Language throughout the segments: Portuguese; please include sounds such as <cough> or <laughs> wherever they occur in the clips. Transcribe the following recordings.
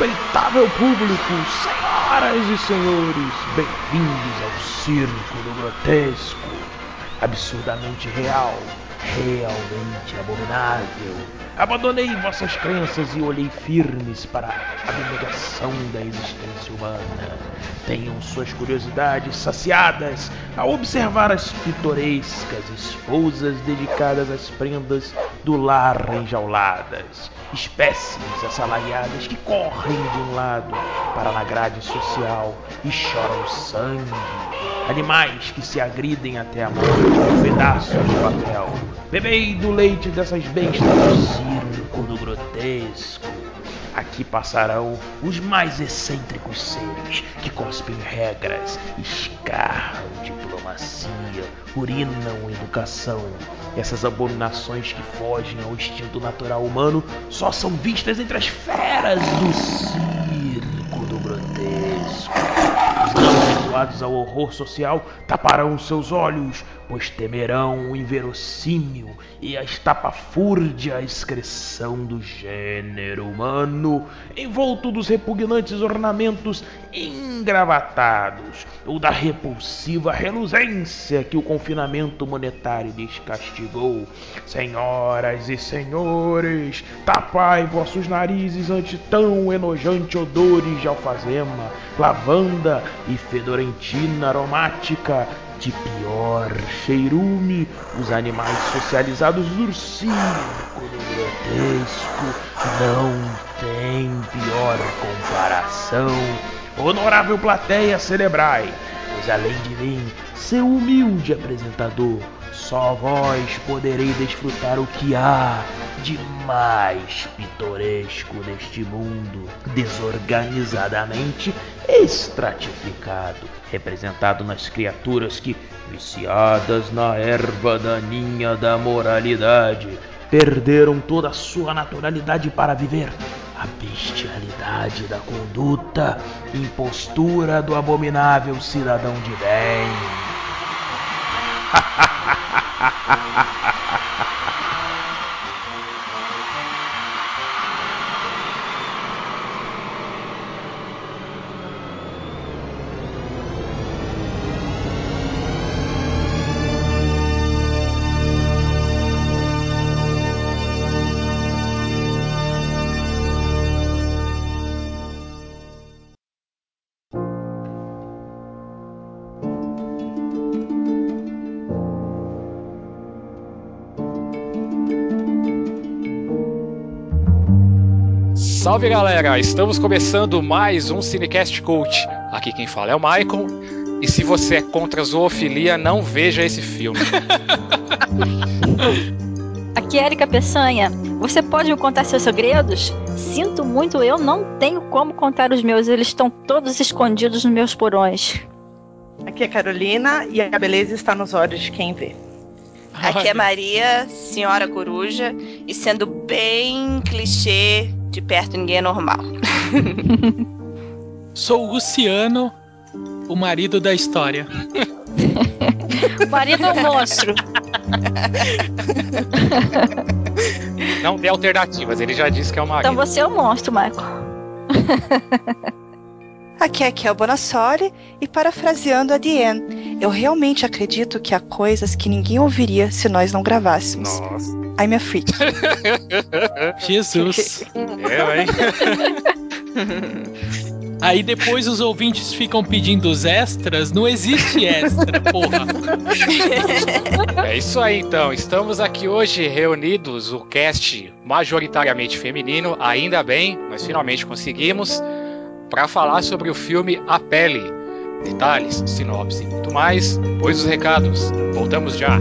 respeitável público, senhoras e senhores, bem-vindos ao Circo do Grotesco, absurdamente real, realmente abominável. Abandonei vossas crenças e olhei firmes para a abnegação da existência humana. Tenham suas curiosidades saciadas ao observar as pitorescas esposas dedicadas às prendas do lar enjauladas, espécies assalariadas que correm de um lado para na grade social e choram sangue, animais que se agridem até a morte com pedaços de papel. Bebei do leite dessas bestas do circo do grotesco. Aqui passarão os mais excêntricos seres que cospem regras, escarram diplomacia, urinam educação. Essas abominações que fogem ao instinto natural humano só são vistas entre as feras do circo do grotesco. Os não habituados ao horror social taparão seus olhos, pois temerão o inverossímil e a estapafúrdia excreção do gênero humano, envolto dos repugnantes ornamentos engravatados, ou da repulsiva reluzência que o confinamento monetário lhes castigou. Senhoras e senhores, tapai vossos narizes ante tão enojante odores de alfazema, lavanda e fedorentina aromática de pior cheirume, os animais socializados do circo do grotesco não tem pior comparação. Honorável plateia, celebrai, pois além de mim, seu humilde apresentador, só vós podereis desfrutar o que há de mais pitoresco neste mundo, desorganizadamente estratificado, representado nas criaturas que, viciadas na erva daninha da moralidade, perderam toda a sua naturalidade para viver. A bestialidade da conduta, impostura do abominável cidadão de bem. <laughs> Salve galera, estamos começando mais um Cinecast Cult. Aqui quem fala é o Michael. E se você é contra a zoofilia, não veja esse filme. <laughs> Aqui é Erika Peçanha. Você pode me contar seus segredos? Sinto muito, eu não tenho como contar os meus, eles estão todos escondidos nos meus porões. Aqui é Carolina e a beleza está nos olhos de quem vê. Aqui é Maria, senhora coruja, e sendo bem clichê, de perto ninguém é normal. <laughs> Sou o Luciano, o marido da história. <laughs> o marido é um monstro. Não dê alternativas, ele já disse que é o marido. Então você é o um monstro, Michael. <laughs> Aqui é Kel Bonassoli e parafraseando a Diane, eu realmente acredito que há coisas que ninguém ouviria se nós não gravássemos. Nossa. I'm a freak. <laughs> Jesus. Eu, hein? <laughs> Aí depois os ouvintes ficam pedindo os extras. Não existe extra, <laughs> porra. É isso aí então. Estamos aqui hoje reunidos, o cast majoritariamente feminino, ainda bem, nós finalmente conseguimos, para falar sobre o filme A Pele. Detalhes, sinopse e muito mais, depois dos recados. Voltamos já.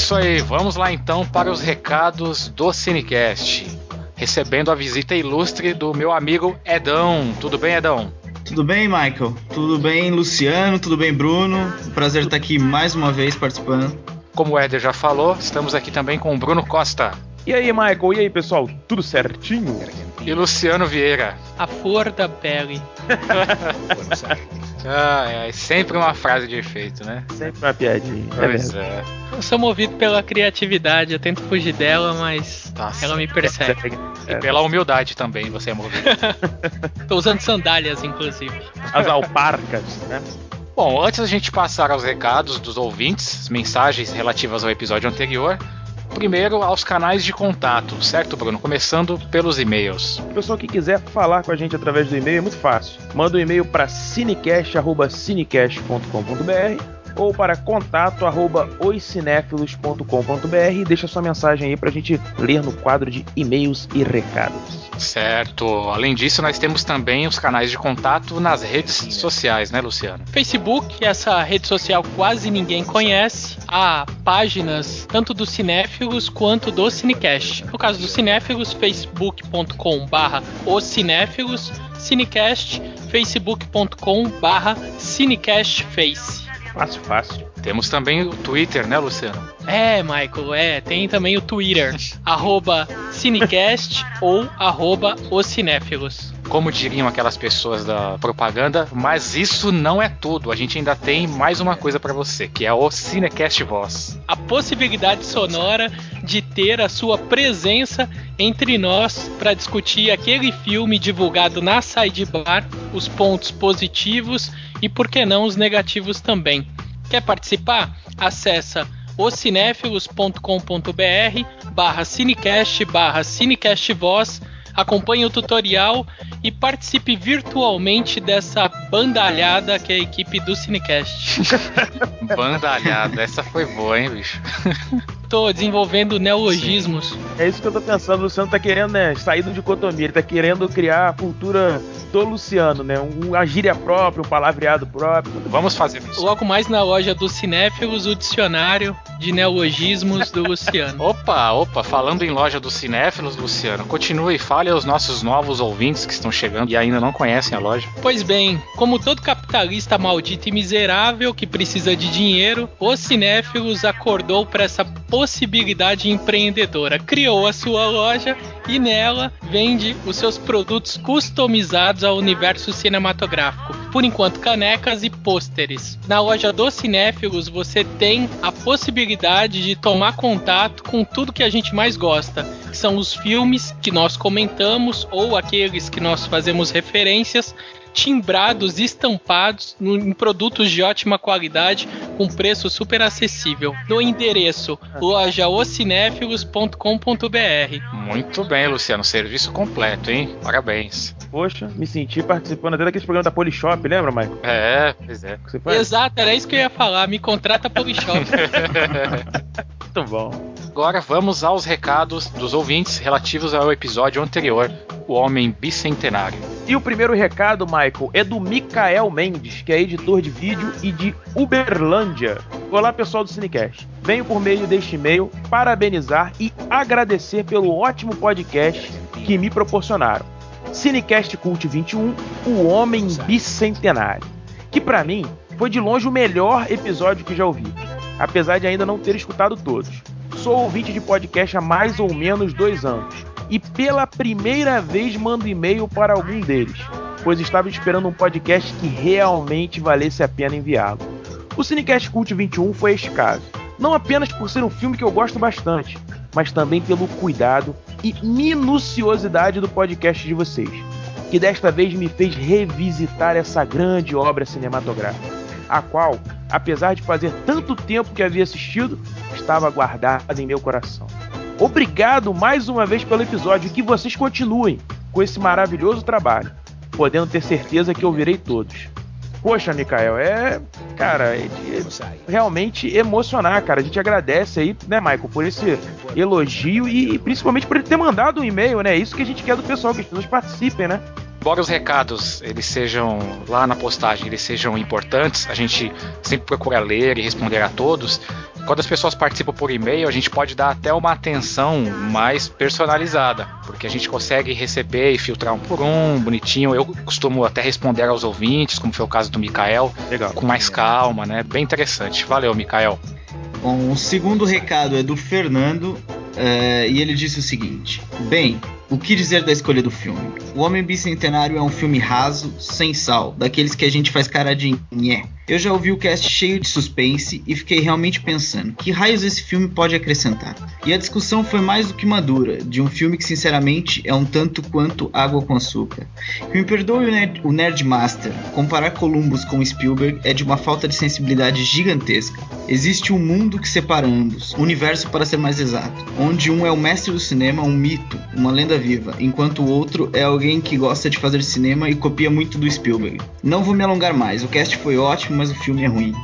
Isso aí, vamos lá então para os recados do Cinecast. Recebendo a visita ilustre do meu amigo Edão. Tudo bem, Edão? Tudo bem, Michael? Tudo bem, Luciano? Tudo bem, Bruno? Prazer estar aqui mais uma vez participando. Como o Éder já falou, estamos aqui também com o Bruno Costa E aí, Michael? E aí, pessoal? Tudo certinho? e Luciano Vieira. A flor da pele. <laughs> Ah, é sempre uma frase de efeito, né? Sempre uma piadinha. É Pois mesmo. é. Eu sou movido pela criatividade, eu tento fugir dela, mas Tá ela me persegue. E pela humildade também, você é movido. <laughs> Tô usando sandálias, inclusive. As alparcas, né? Bom, antes da gente passar aos recados dos ouvintes, mensagens relativas ao episódio anterior, primeiro aos canais de contato, certo, Bruno? Começando pelos e-mails. O pessoal que quiser falar com a gente através do e-mail é muito fácil. Manda um e-mail para cinecast.cinecast.com.br ou para contato@oscinéfilos.com.br e deixa sua mensagem aí pra gente ler no quadro de e-mails e recados. Certo. Além disso, nós temos também os canais de contato nas redes sociais, né, Luciano? Facebook, essa rede social quase ninguém conhece. Há páginas tanto do Cinéfilos quanto do Cinecast. No caso do Cinéfilos, facebook.com barra os Cinéfilos, Cinecast, facebook.com barra cinecastface. Fácil, fácil. Temos também o Twitter, né, Luciano? É, Michael, é. Tem também o Twitter, <laughs> arroba Cinecast ou arroba os Cinéfilos. Como diriam aquelas pessoas da propaganda, mas isso não é tudo. A gente ainda tem mais uma coisa pra você, que é o Cinecast Voz. a possibilidade sonora de ter a sua presença entre nós para discutir aquele filme divulgado na Sidebar, os pontos positivos e por que não os negativos também. Quer participar? Acessa ocinéfilos.com.br barra cinecast barra cinecast voz acompanhe o tutorial e participe virtualmente dessa bandalhada que é a equipe do Cinecast. <laughs> Bandalhada, essa foi boa, hein, bicho? <laughs> Tô desenvolvendo neologismos. É isso que eu tô pensando. O Luciano tá querendo, né, sair do dicotomia. Ele tá querendo criar a cultura do Luciano, né? Um, uma gíria própria, um palavreado próprio. Vamos fazer isso. Logo mais na loja do Cinéfilos, o dicionário de neologismos do Luciano. <laughs> Opa, opa, falando em loja dos cinéfilos, Luciano, continue e fale aos nossos novos ouvintes que estão chegando e ainda não conhecem a loja. Pois bem, como todo capitalista maldito e miserável que precisa de dinheiro, o Cinéfilos acordou para essa possibilidade empreendedora. Criou a sua loja e nela vende os seus produtos customizados ao universo cinematográfico. Por enquanto, canecas e pôsteres. Na loja dos Cinéfilos você tem a possibilidade de tomar contato com tudo que a gente mais gosta, que são os filmes que nós comentamos ou aqueles que nós fazemos referências timbrados e estampados no- em produtos de ótima qualidade com preço super acessível. No endereço lojaocinéfilos.com.br. Muito bem, Luciano, serviço completo, hein? Parabéns. Poxa, me senti participando até daquele programa da Polishop, lembra, Michael? É, pois é. Exato, era isso que eu ia falar. Me contrata Polishop. <laughs> Muito bom. Agora vamos aos recados dos ouvintes relativos ao episódio anterior, O Homem Bicentenário. E o primeiro recado, Michael, é do Mikael Mendes, que é editor de vídeo e de Uberlândia. Olá, pessoal do Cinecast. Venho por meio deste e-mail parabenizar e agradecer pelo ótimo podcast que me proporcionaram. Cinecast Cult 21, O Homem Bicentenário. Que pra mim foi de longe o melhor episódio que já ouvi, apesar de ainda não ter escutado todos. Sou ouvinte de podcast há mais ou menos dois anos e pela primeira vez mando e-mail para algum deles, pois estava esperando um podcast que realmente valesse a pena enviá-lo. O Cinecast Cult 21 foi este caso, não apenas por ser um filme que eu gosto bastante, mas também pelo cuidado e minuciosidade do podcast de vocês, que desta vez me fez revisitar essa grande obra cinematográfica, a qual, apesar de fazer tanto tempo que havia assistido, estava guardada em meu coração. Obrigado mais uma vez pelo episódio e que vocês continuem com esse maravilhoso trabalho, podendo ter certeza que ouvirei todos. Poxa, Mikael, é. Cara, é realmente emocionar, cara. A gente agradece aí, né, Michael, por esse elogio e principalmente por ele ter mandado um e-mail, né? Isso que a gente quer do pessoal, que as pessoas participem, né? Embora os recados eles sejam lá na postagem, eles sejam importantes, a gente sempre procura ler e responder a todos. quando as pessoas participam por e-mail, a gente pode dar até uma atenção mais personalizada, porque a gente consegue receber e filtrar um por um, bonitinho. Eu costumo até responder aos ouvintes, como foi o caso do Mikael, Legal. com mais calma, né? Bem interessante. Valeu, Mikael. Bom, o segundo recado é do Fernando é, e ele disse o seguinte: Bem, o que dizer da escolha do filme? O Homem Bicentenário é um filme raso, sem sal, daqueles que a gente faz cara de nhé. Eu já ouvi o cast cheio de suspense e fiquei realmente pensando: que raios esse filme pode acrescentar? E a discussão foi mais do que madura, de um filme que sinceramente é um tanto quanto água com açúcar. Que me perdoe o Nerd, Master, comparar Columbus com Spielberg é de uma falta de sensibilidade gigantesca. Existe um mundo que separa ambos, universo para ser mais exato, onde um é o mestre do cinema, um mito, uma lenda viva, enquanto o outro é alguém que gosta de fazer cinema e copia muito do Spielberg. Não vou me alongar mais, o cast foi ótimo, mas o filme é ruim.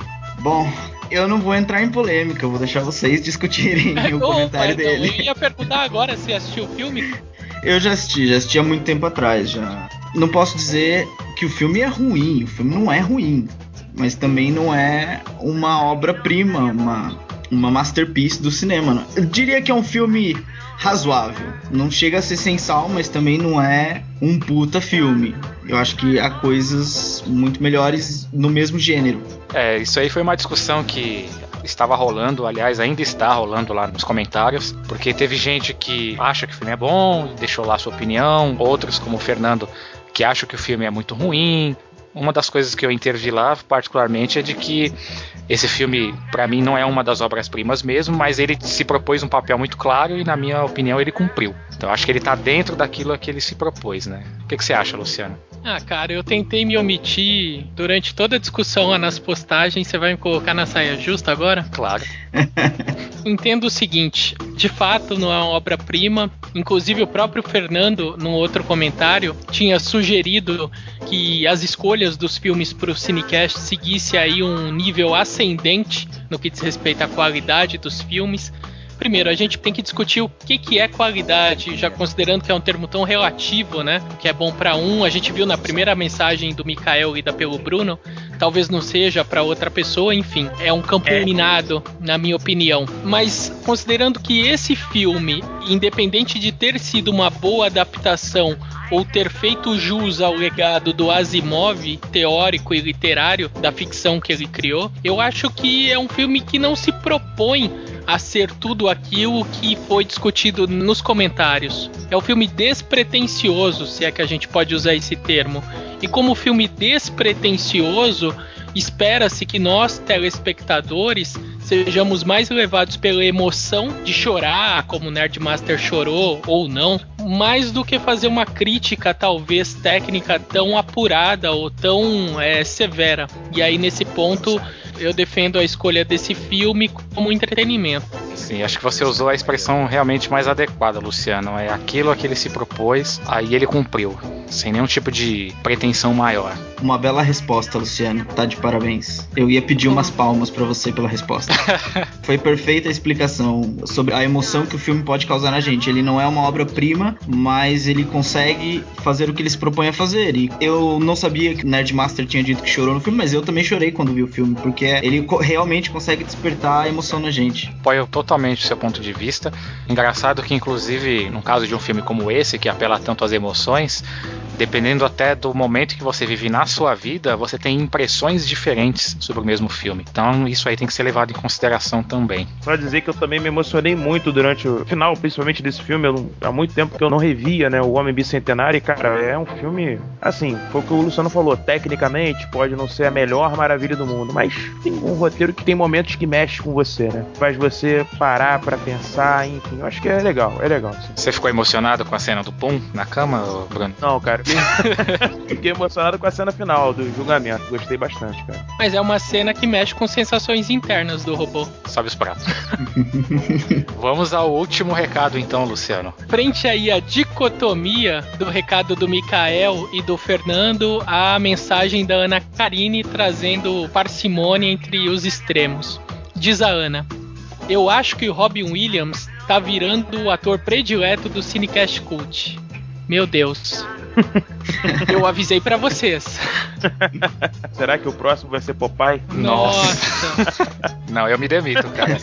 Bom, eu não vou entrar em polêmica, vou deixar vocês <laughs> discutirem o Opa, comentário então, dele. Eu ia perguntar agora se assistiu o filme. Eu já assisti, já assisti há muito tempo atrás já. Não posso dizer que o filme é ruim, o filme não é ruim, mas também não é uma obra-prima, uma, uma masterpiece do cinema. não. Eu diria que é um filme razoável. Não chega a ser sem sal, mas também não é um puta filme. Eu acho que há coisas muito melhores no mesmo gênero. É, isso aí foi uma discussão que estava rolando, aliás, ainda está rolando lá nos comentários, porque teve gente que acha que o filme é bom, deixou lá sua opinião, outros, como o Fernando, que acham que o filme é muito ruim. Uma das coisas que eu intervi lá, particularmente, é de que esse filme, para mim, não é uma das obras-primas mesmo, mas ele se propôs um papel muito claro e, na minha opinião, ele cumpriu. Então, acho que ele tá dentro daquilo a que ele se propôs, né? O que, que você acha, Luciano? Ah, cara, eu tentei me omitir durante toda a discussão lá nas postagens. Você vai me colocar na saia justa agora? Claro. <laughs> Entendo o seguinte: de fato, não é uma obra-prima. Inclusive, o próprio Fernando, num outro comentário, tinha sugerido que as escolhas dos filmes para o Cinecast seguisse aí um nível ascendente no que diz respeito à qualidade dos filmes. Primeiro, a gente tem que discutir o que, que é qualidade, já considerando que é um termo tão relativo, né? Que é bom para um, a gente viu na primeira mensagem do Mikael lida pelo Bruno, talvez não seja para outra pessoa, enfim, é um campo minado, na minha opinião. Mas considerando que esse filme, independente de ter sido uma boa adaptação ou ter feito jus ao legado do Asimov, teórico e literário da ficção que ele criou, eu acho que é um filme que não se propõe a ser tudo aquilo que foi discutido nos comentários. É um filme despretensioso, se é que a gente pode usar esse termo. E como filme despretensioso, espera-se que nós, telespectadores, sejamos mais levados pela emoção de chorar, como o Nerdmaster chorou ou não, mais do que fazer uma crítica, talvez técnica, tão apurada ou tão é, severa. E aí, nesse ponto, eu defendo a escolha desse filme como entretenimento. Sim, acho que você usou a expressão realmente mais adequada, Luciano. É aquilo a que ele se propôs, aí ele cumpriu, sem nenhum tipo de pretensão maior. Uma bela resposta, Luciano. Tá de parabéns. Eu ia pedir umas palmas pra você pela resposta. <laughs> Foi perfeita a explicação sobre a emoção que o filme pode causar na gente. Ele não é uma obra-prima, mas ele consegue fazer o que ele se propõe a fazer. E eu não sabia que o Nerdmaster tinha dito que chorou no filme, mas eu também chorei quando vi o filme, porque ele co- realmente consegue despertar a emoção na gente. Apoio totalmente o seu ponto de vista. Engraçado que, inclusive, no caso de um filme como esse, que apela tanto às emoções, dependendo até do momento que você vive na sua vida, você tem impressões diferentes sobre o mesmo filme. Então, isso aí tem que ser levado em consideração também. Só dizer que eu também me emocionei muito durante o final, principalmente desse filme. Eu há muito tempo que eu não revia, né? O Homem Bicentenário. E, cara, é um filme. Assim, foi o que o Luciano falou. Tecnicamente, pode não ser a melhor maravilha do mundo, mas tem um roteiro que tem momentos que mexe com você, né? Faz você parar pra pensar, enfim. Eu acho que é legal, é legal. sim. Você ficou emocionado com a cena do Pum na cama, Bruno? Não, cara, fiquei- <laughs> fiquei emocionado com a cena final do julgamento. Gostei bastante, cara. Mas é uma cena que mexe com sensações internas do robô. Sobe os pratos. <laughs> Vamos ao último recado, então, Luciano. Frente aí à dicotomia do recado do Mikael e do Fernando, a mensagem da Ana Karine trazendo parcimônia entre os extremos. Diz a Ana: Eu acho que o Robin Williams tá virando o ator predileto do Cinecast Cult. Meu Deus. <laughs> Eu avisei pra vocês. Será que o próximo vai ser Popeye? Nossa. Não, eu me demito, cara.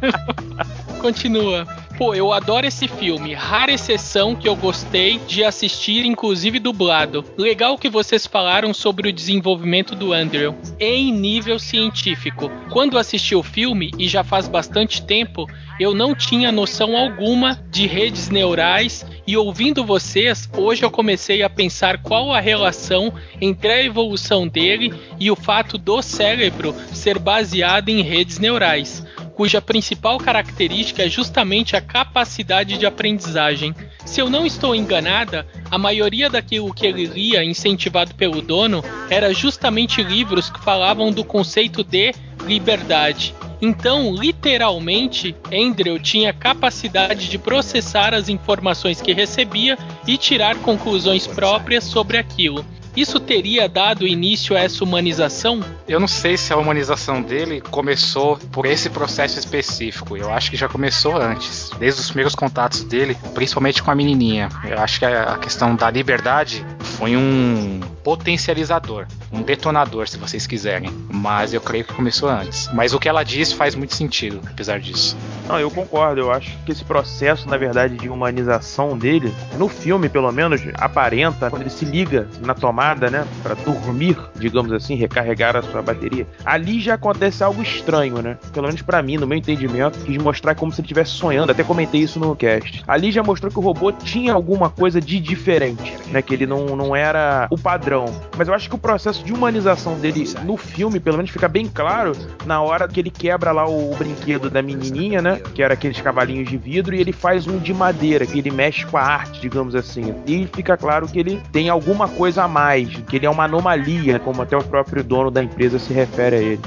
<laughs> Continua. Pô, eu adoro esse filme. Rara exceção que eu gostei de assistir, inclusive dublado. Legal que vocês falaram sobre o desenvolvimento do Andrew em nível científico. Quando assisti o filme, e já faz bastante tempo, eu não tinha noção alguma de redes neurais e ouvindo vocês, hoje eu comecei a pensar qual a relação entre a evolução dele e o fato do cérebro ser baseado em redes neurais cuja principal característica é justamente a capacidade de aprendizagem. Se eu não estou enganada, a maioria daquilo que ele lia, incentivado pelo dono, era justamente livros que falavam do conceito de liberdade. Então, literalmente, Andrew tinha capacidade de processar as informações que recebia e tirar conclusões próprias sobre aquilo. Isso teria dado início a essa humanização? Eu não sei se a humanização dele começou por esse processo específico. Eu acho que já começou antes, desde os primeiros contatos dele, principalmente com a menininha. Eu acho que a questão da liberdade foi um potencializador, um detonador, se vocês quiserem. Mas eu creio que começou antes. Mas o que ela diz faz muito sentido, apesar disso. Não, eu concordo. Eu acho que esse processo, na verdade, de humanização dele, no filme, pelo menos, aparenta quando ele se liga na tomada, né, Pra dormir, digamos assim, recarregar a sua bateria. Ali já acontece algo estranho, né? Pelo menos pra mim, no meu entendimento, quis mostrar como se ele estivesse sonhando. Até comentei isso no cast. Ali já mostrou que o robô tinha alguma coisa de diferente, né? Que ele não, não era o padrão. Mas eu acho que o processo de humanização dele no filme, pelo menos, fica bem claro na hora que ele quebra lá o brinquedo da menininha, né? Que era aqueles cavalinhos de vidro, e ele faz um de madeira, que ele mexe com a arte, digamos assim. E fica claro que ele tem alguma coisa a mais, que ele é uma anomalia, como até o próprio dono da empresa se refere a ele.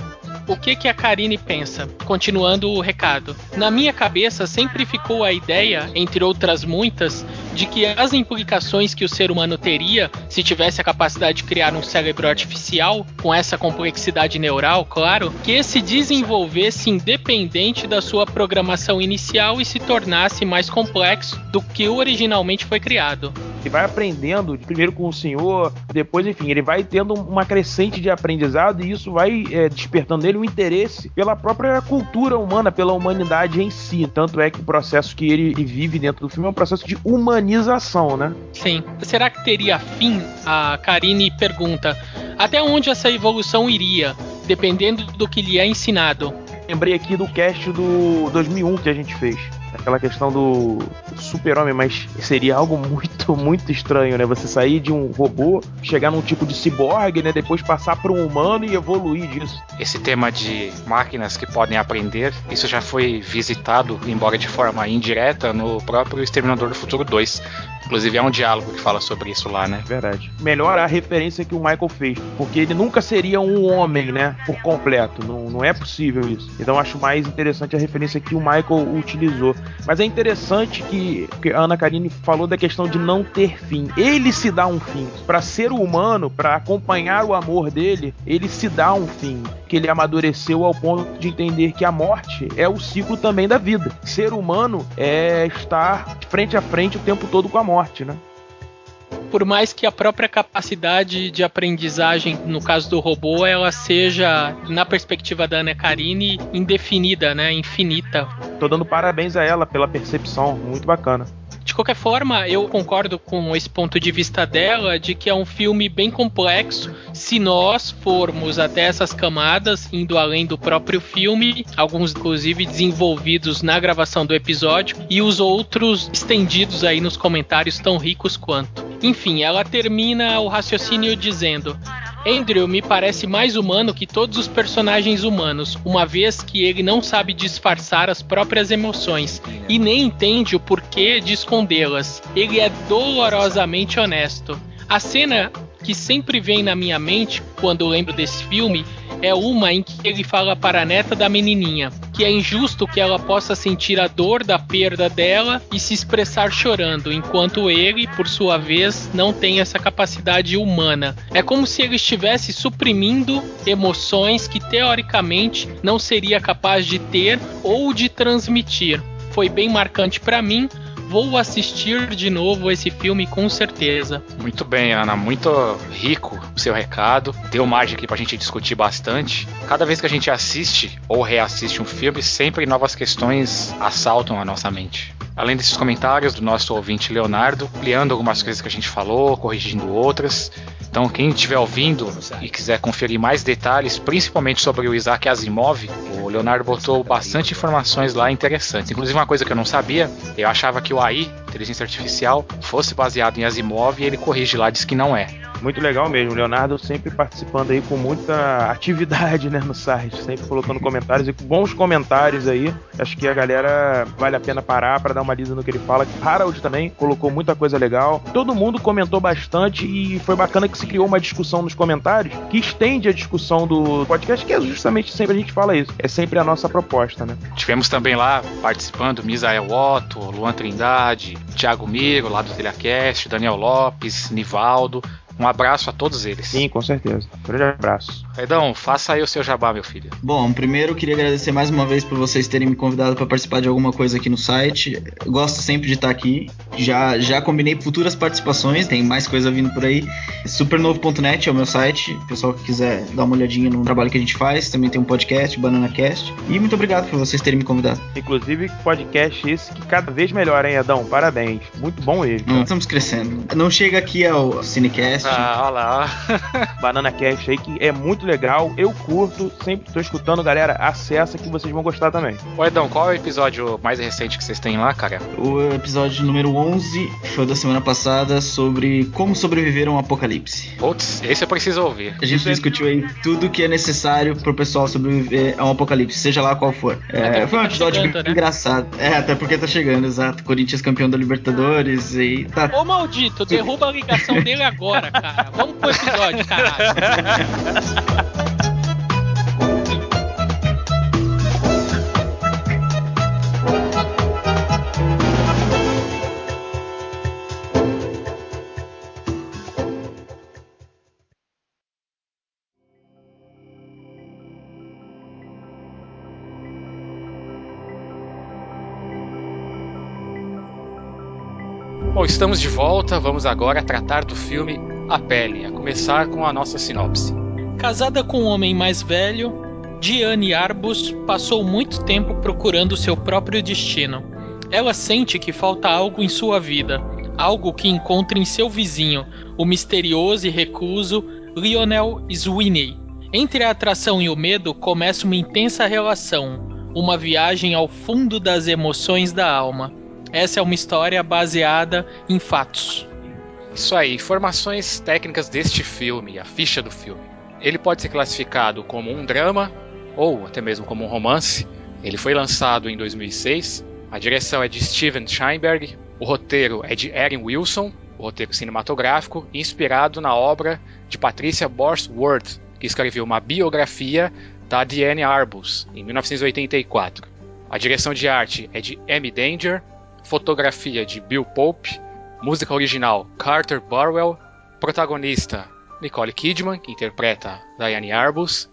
O que que a Karine pensa? Continuando o recado. Na minha cabeça sempre ficou a ideia, entre outras muitas, de que as implicações que o ser humano teria se tivesse a capacidade de criar um cérebro artificial, com essa complexidade neural, claro, que esse desenvolvesse independente da sua programação inicial e se tornasse mais complexo do que originalmente foi criado. Ele vai aprendendo, primeiro com o senhor, depois, enfim, ele vai tendo uma crescente de aprendizado e isso vai é, despertando nele um interesse pela própria cultura humana, pela humanidade em si. Tanto é que o processo que ele vive dentro do filme é um processo de humanização, né? Sim. Será que teria fim? A Karine pergunta. Até onde essa evolução iria, dependendo do que lhe é ensinado? Lembrei aqui do cast do 2001 que a gente fez. Aquela questão do super-homem, mas seria algo muito, <laughs> muito estranho, né? Você sair de um robô, chegar num tipo de ciborgue, né? Depois passar para um humano e evoluir disso. Esse tema de máquinas que podem aprender, isso já foi visitado, embora de forma indireta, no próprio Exterminador do Futuro 2. Inclusive é um diálogo que fala sobre isso lá, né? Verdade. Melhor a referência que o Michael fez, porque ele nunca seria um homem, né? Por completo. Não, não é possível isso. Então acho mais interessante a referência que o Michael utilizou. Mas é interessante que, que a Ana Karine falou da questão de não ter fim. Ele se dá um fim. Para ser humano, para acompanhar o amor dele, ele se dá um fim. Que ele amadureceu ao ponto de entender que a morte é o ciclo também da vida. Ser humano é estar frente a frente o tempo todo com a morte, né? Por mais que a própria capacidade de aprendizagem, no caso do robô, ela seja, na perspectiva da Ana Karine, indefinida, né? Infinita. Tô dando parabéns a ela pela percepção, muito bacana. De qualquer forma, eu concordo com esse ponto de vista dela de que é um filme bem complexo. Se nós formos até essas camadas, indo além do próprio filme, alguns inclusive desenvolvidos na gravação do episódio, e os outros estendidos aí nos comentários tão ricos quanto. Enfim, ela termina o raciocínio dizendo: Andrew me parece mais humano que todos os personagens humanos, uma vez que ele não sabe disfarçar as próprias emoções e nem entende o porquê de escondê-las. Ele é dolorosamente honesto. A cena que sempre vem na minha mente quando lembro desse filme é uma em que ele fala para a neta da menininha que é injusto que ela possa sentir a dor da perda dela e se expressar chorando, enquanto ele, por sua vez, não tem essa capacidade humana. É como se ele estivesse suprimindo emoções que teoricamente não seria capaz de ter ou de transmitir. Foi bem marcante para mim vou assistir de novo esse filme com certeza. Muito bem, Ana, muito rico o seu recado. Deu margem aqui pra gente discutir bastante. Cada vez que a gente assiste ou reassiste um filme, sempre novas questões assaltam a nossa mente. Além desses comentários do nosso ouvinte Leonardo, ampliando algumas coisas que a gente falou, corrigindo outras. Então, quem estiver ouvindo e quiser conferir mais detalhes, principalmente sobre o Isaac Asimov, o Leonardo botou bastante informações lá interessantes. Inclusive, uma coisa que eu não sabia, eu achava que o AI, inteligência artificial, fosse baseado em Asimov e ele corrige lá, diz que não é. Muito legal mesmo. Leonardo sempre participando aí com muita <laughs> atividade né, no site, sempre colocando comentários e com bons comentários aí. Acho que a galera vale a pena parar para dar uma lida no que ele fala. Harold também colocou muita coisa legal. Todo mundo comentou bastante e foi bacana que se criou uma discussão nos comentários que estende a discussão do podcast, que é justamente sempre a gente fala isso. É sempre a nossa proposta, né? Tivemos também lá participando Misael Otto, Luan Trindade, Thiago Miro, lá do Telhacast, Daniel Lopes, Nivaldo. Um abraço a todos eles. Sim, com certeza. Grande abraço. Redão, faça aí o seu jabá, meu filho. Bom, primeiro eu queria agradecer mais uma vez por vocês terem me convidado para participar de alguma coisa aqui no site. Eu gosto sempre de estar aqui. Já, já combinei futuras participações, tem mais coisa vindo por aí. Supernovo.net é o meu site. O pessoal que quiser dar uma olhadinha no trabalho que a gente faz, também tem um podcast, BananaCast. E muito obrigado por vocês terem me convidado. Inclusive, podcast esse que cada vez melhor, hein, Edão? Parabéns. Muito bom ele. Hum, estamos crescendo. Não chega aqui ao Cinecast. Ah, olha lá. <laughs> Banana Cast aí, que é muito legal. Eu curto, sempre tô escutando, galera. Acessa que vocês vão gostar também. Ô Edão, qual é o episódio mais recente que vocês têm lá, cara? O episódio número 11 foi da semana passada sobre como sobreviver a um apocalipse. Putz, esse eu preciso ouvir. A gente discutiu aí tudo que é necessário pro pessoal sobreviver a um apocalipse, seja lá qual for. É, foi um tá episódio chegando, bem né? engraçado. É, até porque tá chegando, exato. Corinthians campeão da Libertadores e tá. Ô maldito, derruba a ligação dele agora, cara. Vamos pro episódio, caralho. Bom, estamos de volta. Vamos agora tratar do filme A Pele, a começar com a nossa sinopse. Casada com um homem mais velho, Diane Arbus passou muito tempo procurando seu próprio destino. Ela sente que falta algo em sua vida, algo que encontra em seu vizinho, o misterioso e recuso Lionel Sweeney. Entre a atração e o medo começa uma intensa relação, uma viagem ao fundo das emoções da alma. Essa é uma história baseada em fatos. Isso aí, informações técnicas deste filme, a ficha do filme. Ele pode ser classificado como um drama ou até mesmo como um romance. Ele foi lançado em 2006. A direção é de Steven Scheinberg. O roteiro é de Erin Wilson, o roteiro cinematográfico, inspirado na obra de Patricia Borsworth, que escreveu uma biografia da Diane Arbus, em 1984. A direção de arte é de Amy Danger, fotografia de Bill Pope, música original Carter Burwell, protagonista Nicole Kidman, que interpreta Diane Arbus,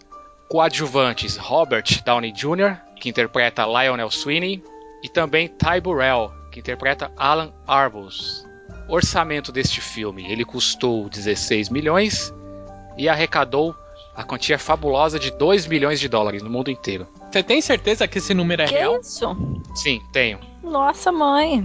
coadjuvantes Robert Downey Jr., que interpreta Lionel Sweeney, e também Ty Burrell, que interpreta Alan Arbus. O orçamento deste filme ele custou 16 milhões e arrecadou a quantia fabulosa de 2 milhões de dólares no mundo inteiro. Você tem certeza que esse número é Que real? isso? Sim, tenho. Nossa, mãe.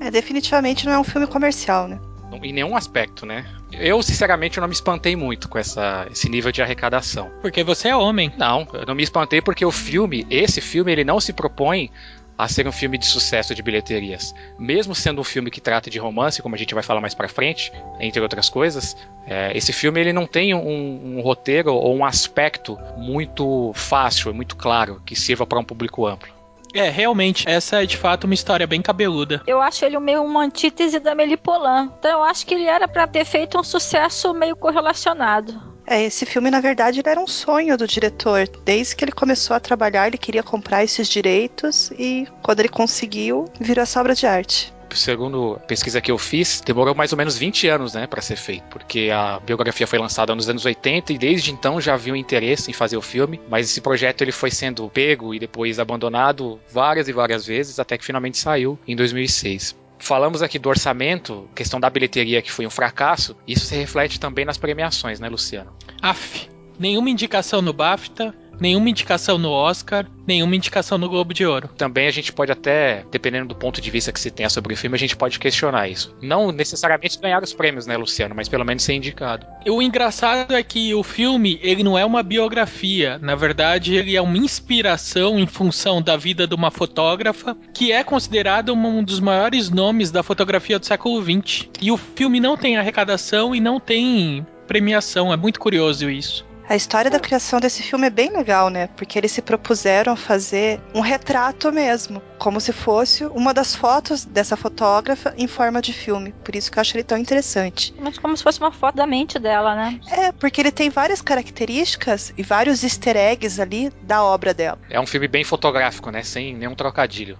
É, definitivamente não é um filme comercial, né? Em nenhum aspecto, né? Eu, sinceramente, eu não me espantei muito com essa, esse nível de arrecadação. Porque você é homem. Não, eu não me espantei porque o filme, esse filme, ele não se propõe a ser um filme de sucesso de bilheterias. Mesmo sendo um filme que trata de romance, como a gente vai falar mais pra frente, entre outras coisas, é, esse filme ele não tem um, um roteiro ou um aspecto muito fácil, muito claro, que sirva para um público amplo. É, realmente, essa é de fato uma história bem cabeluda. Eu acho ele meio uma antítese da Melipolan. Então eu acho que ele era pra ter feito um sucesso meio correlacionado. É, esse filme, na verdade, ele era um sonho do diretor. Desde que ele começou a trabalhar, ele queria comprar esses direitos e quando ele conseguiu, virou essa obra de arte. Segundo a pesquisa que eu fiz, demorou mais ou menos 20 anos, né, para ser feito, porque a biografia foi lançada nos anos 80 e desde então já havia um interesse em fazer o filme, mas esse projeto ele foi sendo pego e depois abandonado várias e várias vezes até que finalmente saiu em 2006. falamos aqui do orçamento, questão da bilheteria que foi um fracasso, isso se reflete também nas premiações, né, Luciano? Af, nenhuma indicação no BAFTA, nenhuma indicação no Oscar, nenhuma indicação no Globo de Ouro. Também a gente pode até, dependendo do ponto de vista que se tenha sobre o filme, a gente pode questionar isso. Não necessariamente ganhar os prêmios, né, Luciano, mas pelo menos ser indicado. O engraçado é que o filme, ele não é uma biografia, na verdade, ele é uma inspiração em função da vida de uma fotógrafa que é considerada um dos maiores nomes da fotografia do século XX. E o filme não tem arrecadação e não tem premiação, é muito curioso isso. A história da criação desse filme é bem legal, né? Porque eles se propuseram a fazer um retrato mesmo, como se fosse uma das fotos dessa fotógrafa em forma de filme. Por isso que eu acho ele tão interessante. Mas como se fosse uma foto da mente dela, né? É, porque ele tem várias características e vários easter eggs ali da obra dela. É um filme bem fotográfico, né? Sem nenhum trocadilho.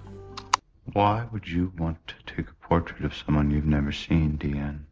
Why would you want to take a portrait of someone you've never seen, Deanne?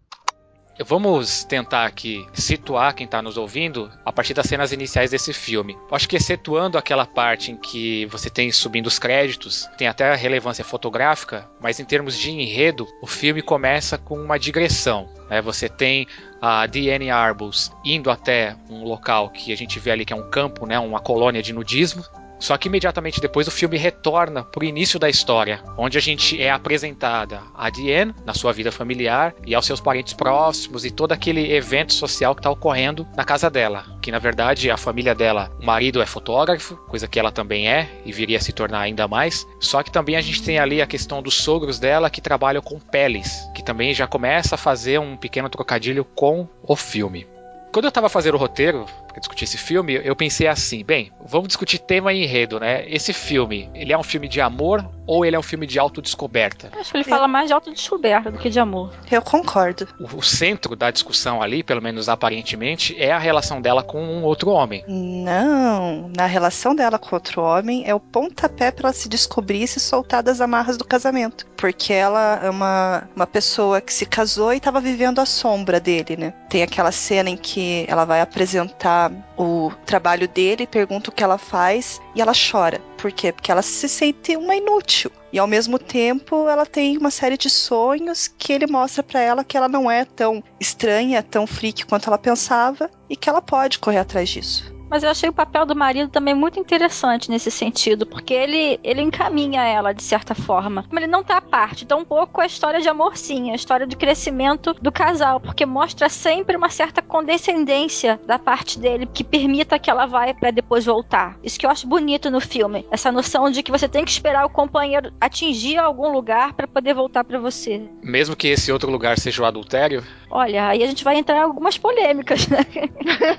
Vamos tentar aqui situar quem está nos ouvindo a partir das cenas iniciais desse filme. Acho que excetuando aquela parte em que você tem subindo os créditos, tem até relevância fotográfica, mas em termos de enredo, o filme começa com uma digressão. Né? Você tem a Diane Arbus indo até um local que a gente vê ali que é um campo, né? uma colônia de nudismo, só que imediatamente depois o filme retorna pro início da história, onde a gente é apresentada a Diane na sua vida familiar e aos seus parentes próximos e todo aquele evento social que está ocorrendo na casa dela. Que na verdade a família dela, o marido é fotógrafo, coisa que ela também é e viria a se tornar ainda mais. Só que também a gente tem ali a questão dos sogros dela que trabalham com peles, que também já começa a fazer um pequeno trocadilho com o filme. Quando eu tava fazendo o roteiro discutir esse filme, eu pensei assim, bem, vamos discutir tema e enredo, né? Esse filme, ele é um filme de amor ou ele é um filme de autodescoberta? Acho que ele fala mais de autodescoberta do que de amor. Eu concordo. O, o centro da discussão ali, pelo menos aparentemente, é a relação dela com um outro homem. Não, na relação dela com outro homem é o pontapé para ela se descobrir e se soltar das amarras do casamento. Porque ela é uma, uma pessoa que se casou e estava vivendo a sombra dele, né? Tem aquela cena em que ela vai apresentar o trabalho dele, pergunta o que ela faz e ela chora. Por quê? Porque ela se sente uma inútil. E ao mesmo tempo, ela tem uma série de sonhos que ele mostra para ela que ela não é tão estranha, tão freak quanto ela pensava e que ela pode correr atrás disso. Mas eu achei o papel do marido também muito interessante nesse sentido, porque ele, ele encaminha ela de certa forma. Mas ele não tá à parte, então um pouco a história de amor sim, a história de crescimento do casal, porque mostra sempre uma certa condescendência da parte dele que permita que ela vá para depois voltar. Isso que eu acho bonito no filme, essa noção de que você tem que esperar o companheiro atingir algum lugar para poder voltar para você. Mesmo que esse outro lugar seja o adultério? Olha, aí a gente vai entrar em algumas polêmicas, né?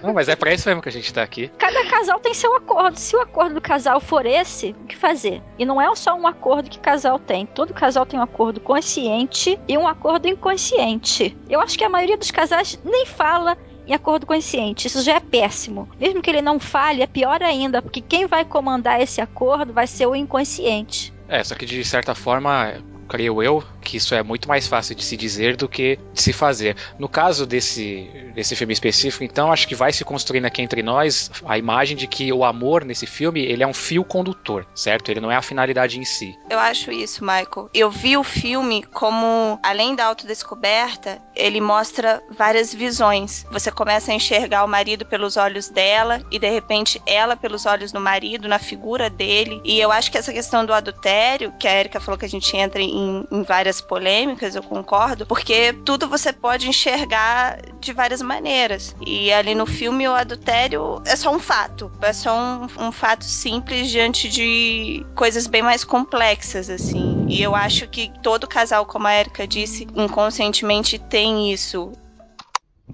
Não, mas é para isso mesmo que a gente tá aqui. Cada casal tem seu acordo. Se o acordo do casal for esse, o que fazer? E não é só um acordo que casal tem. Todo casal tem um acordo consciente e um acordo inconsciente. Eu acho que a maioria dos casais nem fala em acordo consciente. Isso já é péssimo. Mesmo que ele não fale, é pior ainda, porque quem vai comandar esse acordo vai ser o inconsciente. É, só que de certa forma, creio eu, que isso é muito mais fácil de se dizer do que de se fazer. No caso desse, desse filme específico, então, acho que vai se construindo aqui entre nós a imagem de que o amor nesse filme, ele é um fio condutor, certo? Ele não é a finalidade em si. Eu acho isso, Michael. Eu vi o filme como, além da autodescoberta, ele mostra várias visões. Você começa a enxergar o marido pelos olhos dela e, de repente, ela pelos olhos do marido, na figura dele. E eu acho que essa questão do adultério, que a Erika falou que a gente entra em, em várias polêmicas, eu concordo, porque tudo você pode enxergar de várias maneiras. E ali no filme o adultério é só um fato, é só um, um fato simples diante de coisas bem mais complexas, assim. E eu acho que todo casal, como a Erika disse, inconscientemente tem isso.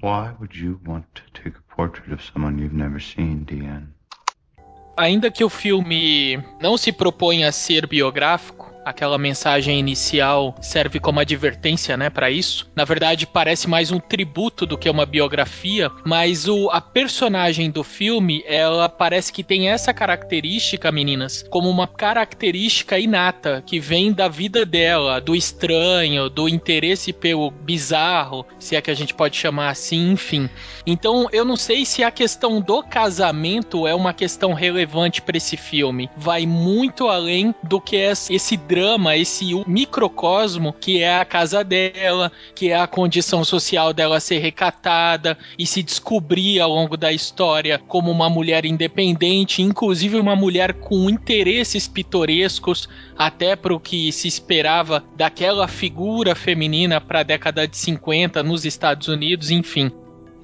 Why would you want to take a portrait of someone you've never seen, Deanne? Ainda que o filme não se propõe a ser biográfico, aquela mensagem inicial serve como advertência, né, para isso. Na verdade, parece mais um tributo do que uma biografia, mas o, a personagem do filme, ela parece que tem essa característica, meninas, como uma característica inata que vem da vida dela, do estranho, do interesse pelo bizarro, se é que a gente pode chamar assim, enfim. Então, eu não sei se a questão do casamento é uma questão relevante para esse filme. Vai muito além do que esse drama diagrama, esse microcosmo que é a casa dela, que é a condição social dela ser recatada e se descobrir ao longo da história como uma mulher independente, inclusive uma mulher com interesses pitorescos, até para o que se esperava daquela figura feminina para a década de 50 nos Estados Unidos, enfim.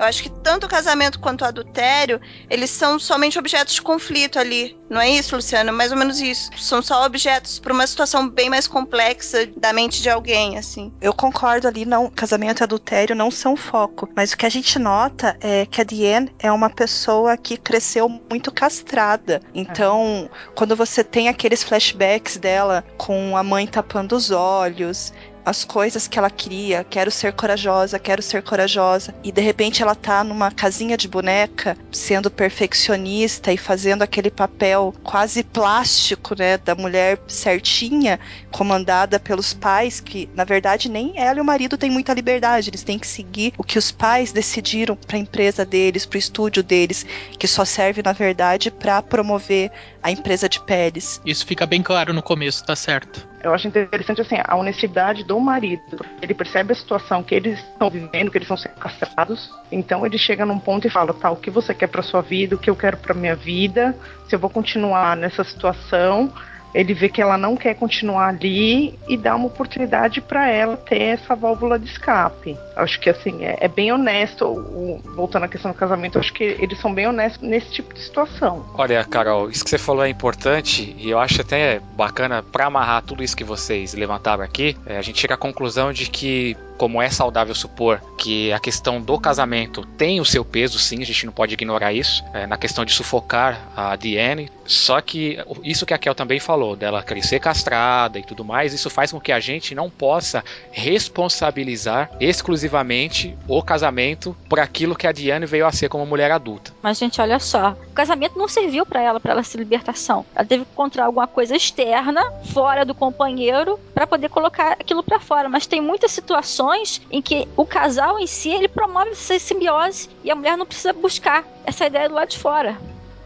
Eu acho que tanto o casamento quanto o adultério, eles são somente objetos de conflito ali. Não é isso, Luciano? Mais ou menos isso. São só objetos para uma situação bem mais complexa da mente de alguém, assim. Eu concordo ali, não, casamento e adultério não são foco, mas o que a gente nota é que a Diane é uma pessoa que cresceu muito castrada. Então, quando você tem aqueles flashbacks dela com a mãe tapando os olhos, as coisas que ela queria, quero ser corajosa, quero ser corajosa, e de repente ela tá numa casinha de boneca, sendo perfeccionista e fazendo aquele papel quase plástico, né, da mulher certinha, comandada pelos pais, que na verdade nem ela e o marido têm muita liberdade, eles têm que seguir o que os pais decidiram para a empresa deles, para o estúdio deles, que só serve na verdade para promover a empresa de peles. Isso fica bem claro no começo, tá certo. Eu acho interessante assim a honestidade do marido. Ele percebe a situação que eles estão vivendo, que eles estão sendo castrados. Então ele chega num ponto e fala: "Tá, o que você quer para sua vida? O que eu quero para minha vida? Se eu vou continuar nessa situação?" Ele vê que ela não quer continuar ali e dá uma oportunidade para ela ter essa válvula de escape. Acho que assim é, é bem honesto. O, voltando à questão do casamento, acho que eles são bem honestos nesse tipo de situação. Olha, Carol, isso que você falou é importante e eu acho até bacana para amarrar tudo isso que vocês levantaram aqui. É, a gente chega à conclusão de que como é saudável supor que a questão do casamento tem o seu peso, sim, a gente não pode ignorar isso, é, na questão de sufocar a Diane. Só que isso que a Kel também falou, dela crescer castrada e tudo mais, isso faz com que a gente não possa responsabilizar exclusivamente o casamento por aquilo que a Diane veio a ser como mulher adulta. Mas, gente, olha só. O casamento não serviu para ela, para ela se libertação. Ela teve que encontrar alguma coisa externa, fora do companheiro, para poder colocar aquilo para fora. Mas tem muitas situações em que o casal em si ele promove essa simbiose e a mulher não precisa buscar essa ideia do lado de fora.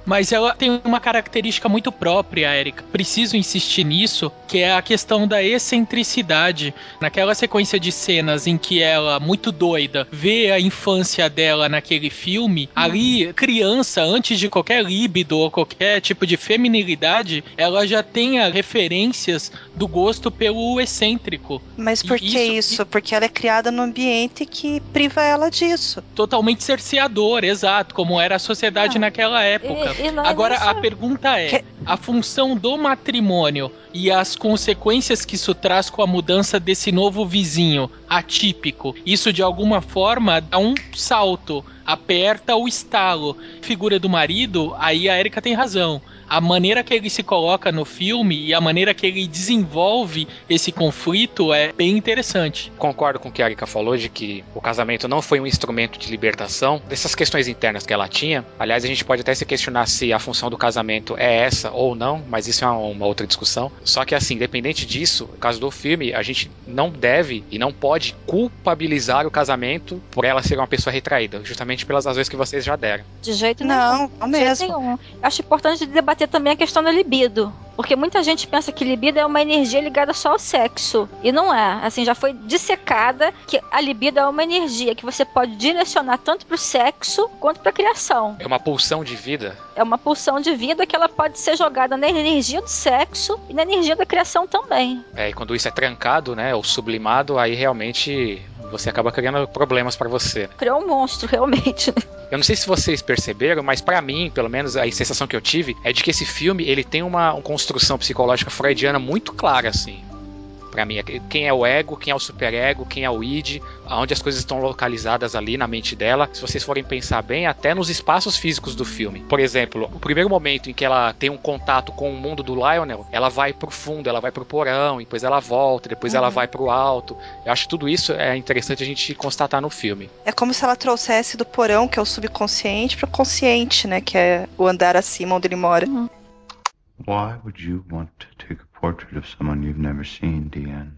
Mas ela tem uma característica muito própria, Erika. Preciso insistir nisso, que é a questão da excentricidade. Naquela sequência de cenas em que ela, muito doida, vê a infância dela naquele filme, ali, criança, antes de qualquer líbido ou qualquer tipo de feminilidade, ela já tem as referências do gosto pelo excêntrico. Mas por que isso, isso? Porque ela é criada num ambiente que priva ela disso. Totalmente cerceador, exato, como era a sociedade ah, naquela época. E Agora a pergunta é: a função do matrimônio e as consequências que isso traz com a mudança desse novo vizinho atípico, isso de alguma forma dá um salto, aperta o estalo. Figura do marido, aí a Erika tem razão a maneira que ele se coloca no filme e a maneira que ele desenvolve esse conflito é bem interessante. Concordo com o que a Erika falou de que o casamento não foi um instrumento de libertação dessas questões internas que ela tinha. Aliás, a gente pode até se questionar se a função do casamento é essa ou não, mas isso é uma outra discussão. Só que assim, independente disso, no caso do filme, a gente não deve e não pode culpabilizar o casamento por ela ser uma pessoa retraída, justamente pelas razões que vocês já deram. De jeito nenhum. Não, não mesmo. Nenhum. Acho importante debater debater também a questão da libido. Porque muita gente pensa que libido é uma energia ligada só ao sexo. E não é. Assim, já foi dissecada que a libido é uma energia que você pode direcionar tanto pro sexo quanto pra criação. É uma pulsão de vida? É uma pulsão de vida que ela pode ser jogada na energia do sexo e na energia da criação também. É, e quando isso é trancado, né, ou sublimado, aí realmente você acaba criando problemas para você. Criou um monstro, realmente. Eu não sei se vocês perceberam, mas para mim, pelo menos a sensação que eu tive é de que esse filme ele tem uma, uma construção psicológica freudiana muito clara, assim para mim. Quem é o ego, quem é o superego, quem é o id, aonde as coisas estão localizadas ali na mente dela. Se vocês forem pensar bem, até nos espaços físicos do filme. Por exemplo, o primeiro momento em que ela tem um contato com o mundo do Lionel, ela vai pro fundo, ela vai pro porão, depois ela volta, depois uhum. ela vai pro alto. Eu acho que tudo isso é interessante a gente constatar no filme. É como se ela trouxesse do porão, que é o subconsciente, pro consciente, né, que é o andar acima onde ele mora. Uhum. Why would you want to portrait of someone you've never seen, Deanne?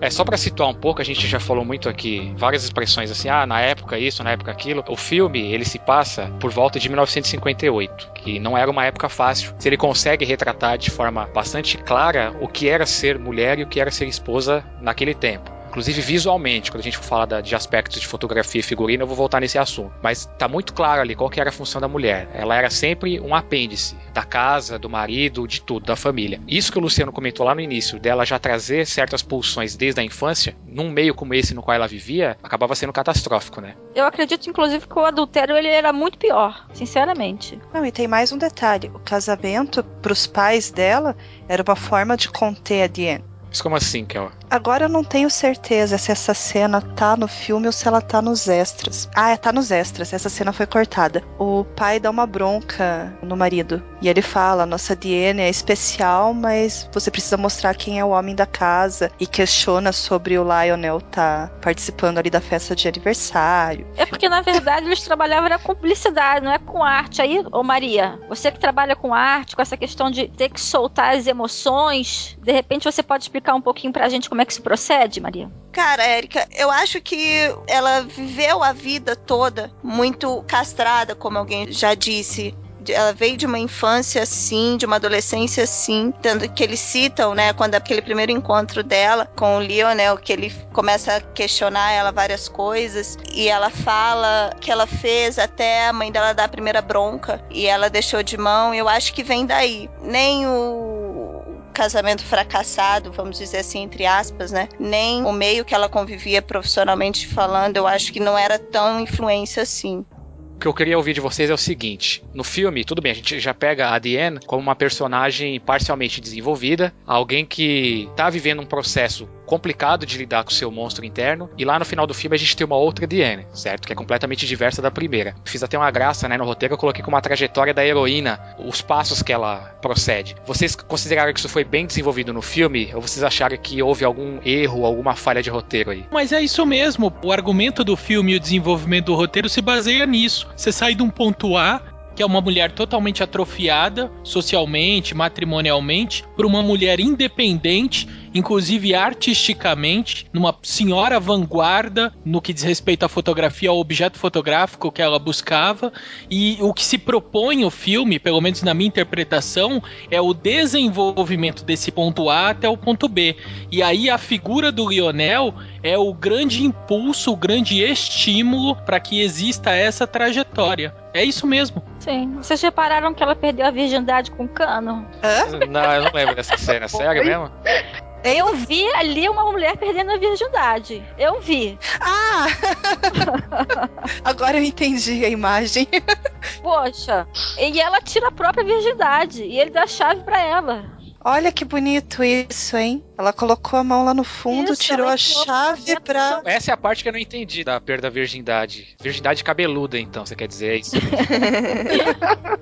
É só pra situar um pouco, a gente já falou muito aqui várias expressões assim, ah, na época isso, na época aquilo. O filme, ele se passa por volta de 1958, que não era uma época fácil. Se ele consegue retratar de forma bastante clara o que era ser mulher e o que era ser esposa naquele tempo. Inclusive visualmente, quando a gente for falar da- de aspectos de fotografia e figurino, eu vou voltar nesse assunto. Mas tá muito claro ali qual que era a função da mulher. Ela era sempre um apêndice da casa, do marido, de tudo, da família. Isso que o Luciano comentou lá no início, dela já trazer certas pulsões desde a infância, num meio como esse no qual ela vivia, acabava sendo catastrófico, né? Eu acredito, inclusive, que o adultério ele era muito pior, sinceramente. Não, e tem mais um detalhe. O casamento, pros pais dela, era uma forma de conter a Diane. Isso como assim, Kel? Agora eu não tenho certeza se essa cena tá no filme ou se ela tá nos extras. Ah, é, tá nos extras. Essa cena foi cortada. O pai dá uma bronca no marido. E ele fala: Nossa Diane é especial, mas você precisa mostrar quem é o homem da casa. E questiona sobre o Lionel tá participando ali da festa de aniversário. É porque, na verdade, eles trabalhavam era com publicidade, não é com arte. Aí, ô Maria, você que trabalha com arte, com essa questão de ter que soltar as emoções, de repente você pode explicar um pouquinho pra gente como é que se procede, Maria? Cara, Érica, eu acho que ela viveu a vida toda muito castrada, como alguém já disse. Ela veio de uma infância assim, de uma adolescência assim, tanto que eles citam, né, quando aquele primeiro encontro dela com o Lionel, que ele começa a questionar ela várias coisas e ela fala que ela fez até a mãe dela dar a primeira bronca e ela deixou de mão. Eu acho que vem daí. Nem o casamento fracassado, vamos dizer assim, entre aspas, né? Nem o meio que ela convivia profissionalmente falando, eu acho que não era tão influência assim. O que eu queria ouvir de vocês é o seguinte: no filme, tudo bem, a gente já pega a Diane como uma personagem parcialmente desenvolvida, alguém que tá vivendo um processo complicado de lidar com o seu monstro interno, e lá no final do filme a gente tem uma outra Diane, certo? Que é completamente diversa da primeira. Fiz até uma graça, né, no roteiro, eu coloquei como a trajetória da heroína, os passos que ela procede. Vocês consideraram que isso foi bem desenvolvido no filme, ou vocês acharam que houve algum erro, alguma falha de roteiro aí? Mas é isso mesmo. O argumento do filme e o desenvolvimento do roteiro se baseia nisso. Você sai de um ponto A, que é uma mulher totalmente atrofiada, socialmente, matrimonialmente, para uma mulher independente, inclusive artisticamente, numa senhora vanguarda no que diz respeito à fotografia, ao objeto fotográfico que ela buscava. E o que se propõe o filme, pelo menos na minha interpretação, é o desenvolvimento desse ponto A até o ponto B. E aí a figura do Lionel é o grande impulso, o grande estímulo para que exista essa trajetória. É isso mesmo. Sim. Vocês repararam que ela perdeu a virgindade com cano? Não, eu não lembro dessa cena, sério mesmo? <laughs> Eu vi ali uma mulher perdendo a virgindade. Eu vi. Ah! <laughs> Agora eu entendi a imagem. Poxa. E ela tira a própria virgindade. E ele dá a chave pra ela. Olha que bonito isso, hein? Ela colocou a mão lá no fundo, Isso, tirou a chave pra. Essa é a parte que eu não entendi da perda da virgindade. Virgindade cabeluda, então, você quer dizer é isso? <laughs>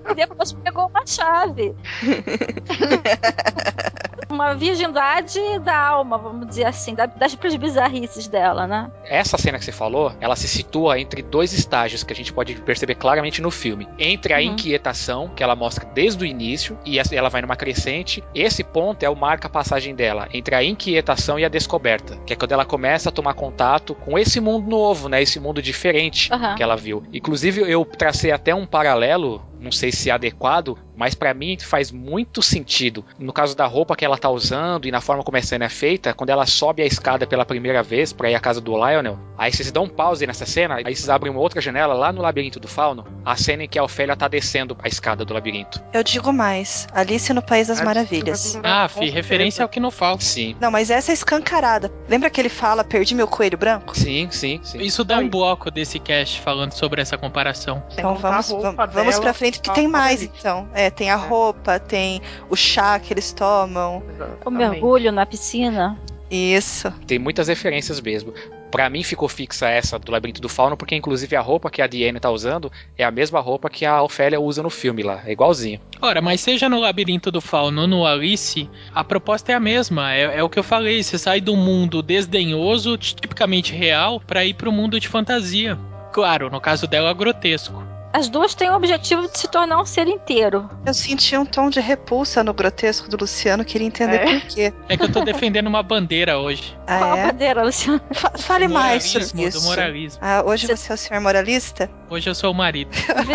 E depois pegou uma chave. <laughs> uma virgindade da alma, vamos dizer assim, da- das bizarrices dela, né? Essa cena que você falou, ela se situa entre dois estágios que a gente pode perceber claramente no filme. Entre a Uhum. inquietação, que ela mostra desde o início, e ela vai numa crescente. Esse ponto é o marca passagem dela, entre a inquietação e a descoberta, que é quando ela começa a tomar contato com esse mundo novo, né? Esse mundo diferente Aham. que ela viu. Inclusive, eu tracei até um paralelo, não sei se é adequado, mas pra mim faz muito sentido. No caso da roupa que ela tá usando e na forma como a cena é feita, quando ela sobe a escada pela primeira vez pra ir à casa do Lionel, aí vocês dão um pause nessa cena, aí vocês abrem uma outra janela lá no labirinto do fauno, a cena em que a Ofélia tá descendo a escada do labirinto. Eu digo mais: Alice no País das Maravilhas. Ah, fi, referência ao que não falta. Sim. Não, mas essa é escancarada. Lembra que ele fala: perdi meu coelho branco? Sim, sim, sim. Isso dá um bloco desse cast falando sobre essa comparação. Então vamos, vamos, vamos pra frente, que tem mais, então. É, tem a roupa, tem o chá que eles tomam. O mergulho na piscina. Isso. Tem muitas referências mesmo. Pra mim ficou fixa essa do Labirinto do Fauno, porque inclusive a roupa que a Diane tá usando é a mesma roupa que a Ofélia usa no filme lá. É igualzinho. Ora, mas seja no Labirinto do Fauno ou no Alice, a proposta é a mesma. É, é o que eu falei. Você sai do mundo desdenhoso, tipicamente real, pra ir pro mundo de fantasia. Claro, no caso dela, grotesco. As duas têm o objetivo de se tornar um ser inteiro. Eu senti um tom de repulsa no grotesco do Luciano, queria entender É? por quê. É que eu tô defendendo uma bandeira hoje. Ah, Qual a é? bandeira, Luciano? Fa- Fale mais sobre isso. do moralismo. Ah, hoje você é o senhor moralista? Hoje eu sou o marido.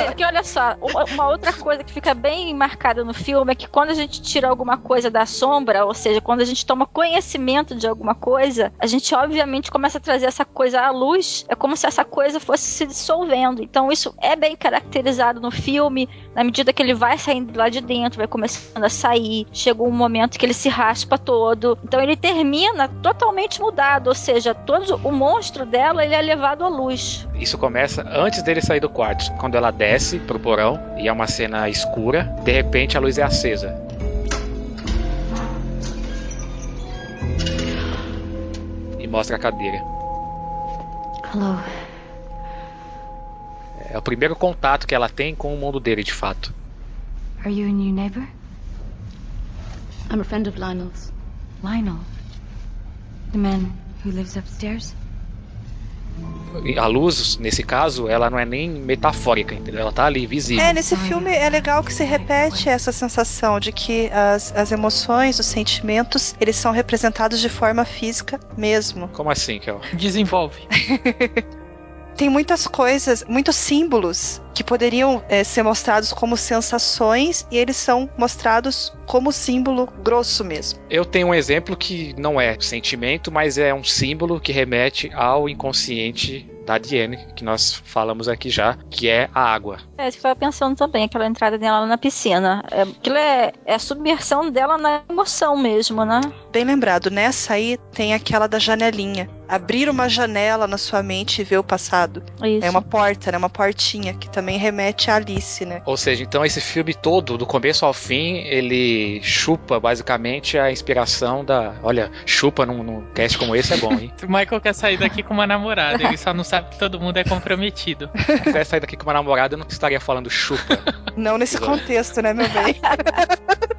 Porque olha só, uma, uma outra coisa que fica bem marcada no filme é que quando a gente tira alguma coisa da sombra, ou seja, quando a gente toma conhecimento de alguma coisa, a gente obviamente começa a trazer essa coisa à luz. É como se essa coisa fosse se dissolvendo. Então isso é bem caracterizado no filme, na medida que ele vai saindo lá de dentro, vai começando a sair, chega um momento que ele se raspa todo. Então ele termina totalmente mudado, ou seja, todo o monstro dela ele é levado à luz. Isso começa antes dele sair do quarto, quando ela desce pro porão e é uma cena escura. De repente a luz é acesa. E mostra a cadeira. Hello. É o primeiro contato que ela tem com o mundo dele, de fato. Are you a new neighbor? I'm a friend of Lionel's. Lionel? The man who lives upstairs? A luz, nesse caso, ela não é nem metafórica, entendeu? Ela tá ali, visível. É, nesse filme é legal que se repete essa sensação de que as, as emoções, os sentimentos, eles são representados de forma física mesmo. Como assim, Kel? Desenvolve. <laughs> Tem muitas coisas, muitos símbolos que poderiam eh, ser mostrados como sensações e eles são mostrados como símbolo grosso mesmo. Eu tenho um exemplo que não é sentimento, mas é um símbolo que remete ao inconsciente da Diane, que nós falamos aqui já, que é a água. É, isso que eu tava pensando também, aquela entrada dela na piscina. É, aquilo é, é a submersão dela na emoção mesmo, né? Bem lembrado, nessa aí tem aquela da janelinha. Abrir uma janela na sua mente e ver o passado. Isso. É uma porta, né? Uma portinha que também remete a Alice, né? Ou seja, então esse filme todo, do começo ao fim, ele chupa basicamente a inspiração da. Olha, chupa num, num cast como esse é bom, hein? <laughs> O Michael quer sair daqui com uma namorada, ele só não sabe que todo mundo é comprometido. <laughs> Se tivesse saído daqui com uma namorada, eu não estaria falando chupa. Não nesse Exato. contexto, né, meu bem? <laughs>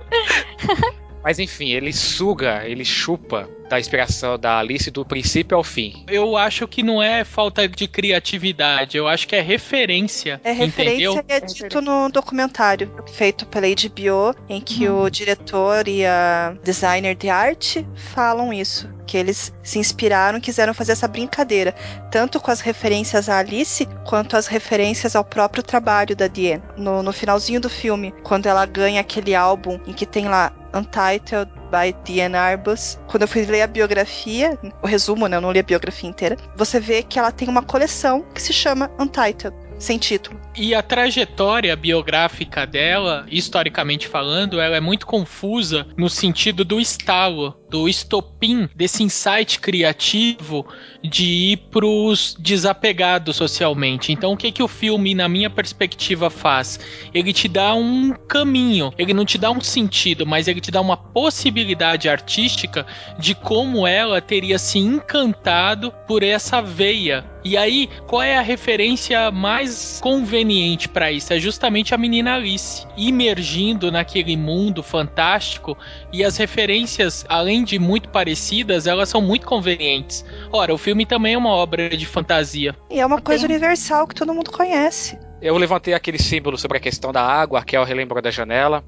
<laughs> Mas enfim, ele suga, ele chupa da inspiração da Alice do princípio ao fim. Eu acho que não é falta de criatividade, eu acho que é referência. É referência entendeu? e é dito no documentário feito pela HBO, em que o diretor e a designer de arte falam isso. Que eles se inspiraram e quiseram fazer essa brincadeira, tanto com as referências à Alice, quanto as referências ao próprio trabalho da Diane. No, no finalzinho do filme, quando ela ganha aquele álbum em que tem lá Untitled by Diane Arbus. Quando eu fui ler a biografia, o resumo, né? Eu não li a biografia inteira. Você vê que ela tem uma coleção que se chama Untitled, sem título. E a trajetória biográfica dela, historicamente falando, ela é muito confusa no sentido do estalo, do estopim desse insight criativo de ir pros desapegados socialmente. Então, o que que o filme, na minha perspectiva, faz? Ele te dá um caminho, ele não te dá um sentido, mas ele te dá uma possibilidade artística de como ela teria se encantado por essa veia. E aí, qual é a referência mais conveniente para isso? É justamente a menina Alice imergindo naquele mundo fantástico e as referências, além de muito parecidas, elas são muito convenientes. Ora, o filme também é uma obra de fantasia. E é uma coisa universal que todo mundo conhece. Eu levantei aquele símbolo sobre a questão da água, a Kel relembrou da janela,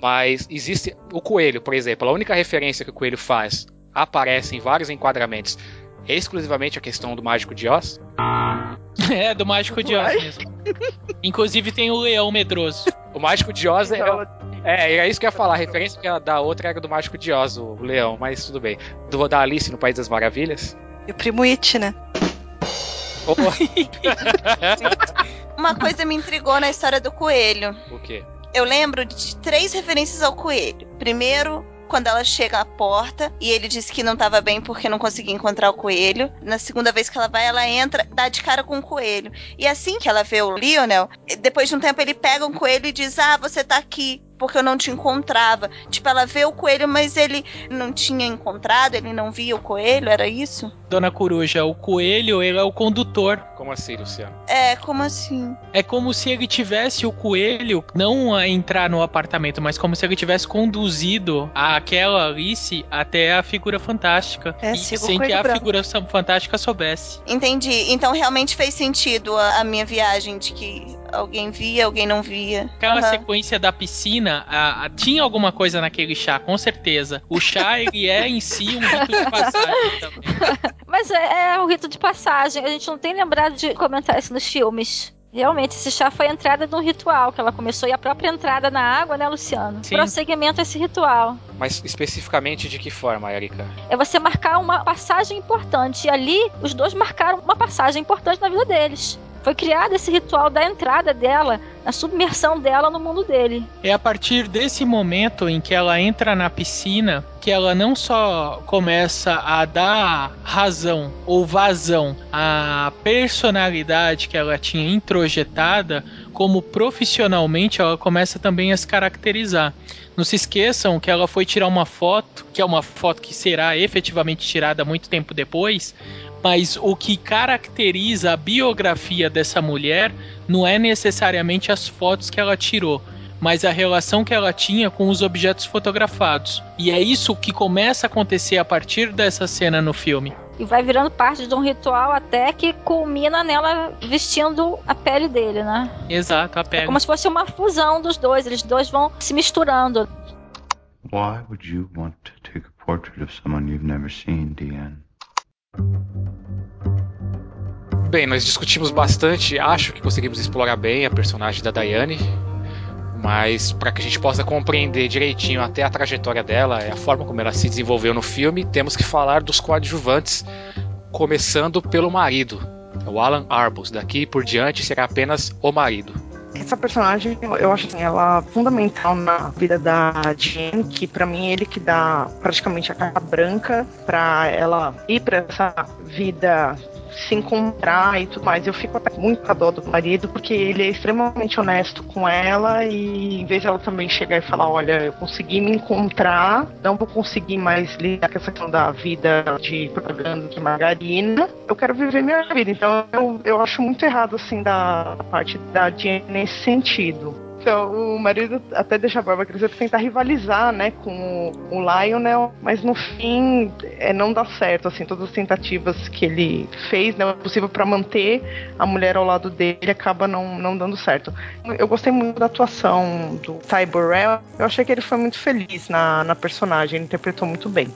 mas existe o coelho, por exemplo. A única referência que o coelho faz aparece em vários enquadramentos é exclusivamente a questão do Mágico de Oz. <laughs> É, do Mágico de Oz mesmo. <laughs> Inclusive tem o leão medroso. O Mágico de Oz é, é, é isso que eu ia falar. A referência que a da outra era do Mágico de Oz, o leão, mas tudo bem. Do da Alice no País das Maravilhas. E o primo It, né? Oh, <laughs> Uma coisa me intrigou na história do coelho. o quê? Eu lembro de três referências ao coelho. Primeiro, quando ela chega à porta e ele disse que não estava bem porque não conseguia encontrar o coelho. Na segunda vez que ela vai, ela entra, dá de cara com o coelho. E assim que ela vê o Lionel, depois de um tempo ele pega um coelho e diz: Ah, você tá aqui. Porque eu não te encontrava. Tipo, ela vê o coelho, mas ele não tinha encontrado, ele não via o coelho, era isso? Dona Coruja, o coelho, ele é o condutor. Como assim, Luciano? É, como assim? É como se ele tivesse o coelho não a entrar no apartamento, mas como se ele tivesse conduzido aquela Alice até a figura fantástica. É, e sem que a branco. figura fantástica soubesse. Entendi. Então realmente fez sentido a, a minha viagem de que alguém via, alguém não via. Aquela Aham. sequência da piscina, a- a- tinha alguma coisa naquele chá, com certeza. O chá, ele é em si um rito de passagem também. <laughs> Mas é, é um rito de passagem. A gente não tem lembrado de comentar isso nos filmes. Realmente, esse chá foi a entrada de um ritual que ela começou. E a própria entrada na água, né, Luciano? Sim. Prosseguimento a esse ritual. Mas especificamente de que forma, Erika? É você marcar uma passagem importante. E ali, os dois marcaram uma passagem importante na vida deles. Foi criado esse ritual da entrada dela, na submersão dela no mundo dele. É a partir desse momento em que ela entra na piscina que ela não só começa a dar razão ou vazão à personalidade que ela tinha introjetada, como profissionalmente ela começa também a se caracterizar. Não se esqueçam que ela foi tirar uma foto, que é uma foto que será efetivamente tirada muito tempo depois, mas o que caracteriza a biografia dessa mulher não é necessariamente as fotos que ela tirou, mas a relação que ela tinha com os objetos fotografados. E é isso que começa a acontecer a partir dessa cena no filme. E vai virando parte de um ritual até que culmina nela vestindo a pele dele, né? Exato, a É pele. como se fosse uma fusão dos dois. Eles dois vão se misturando. Why would you want to take a portrait of someone you've never seen, Deanne? Bem, nós discutimos bastante, acho que conseguimos explorar bem a personagem da Diane, mas para que a gente possa compreender direitinho até a trajetória dela, a forma como ela se desenvolveu no filme, temos que falar dos coadjuvantes, começando pelo marido, o Alan Arbus. Daqui por diante será apenas o marido. Essa personagem, eu- acho assim, ela é fundamental na vida da Jean, que pra mim é ele que dá praticamente a cara branca pra ela ir pra essa vida se encontrar e tudo mais. Eu fico até muito com a dó do marido, porque ele é extremamente honesto com ela e em vez ela também chegar e falar, olha, eu consegui me encontrar, não vou conseguir mais lidar com essa questão da vida de propaganda de margarina, eu quero viver minha vida. Então eu, eu acho muito errado, assim, da parte da Jean nesse sentido. Então, o marido até deixa a barba crescer pra tentar rivalizar, né, com o, Lionel, mas no fim é, não dá certo, assim, todas as tentativas que ele fez, né, o possível pra manter a mulher ao lado dele acaba não, não dando certo. Eu gostei muito da atuação do Ty Burrell, eu achei que ele foi muito feliz na, na personagem, ele interpretou muito bem.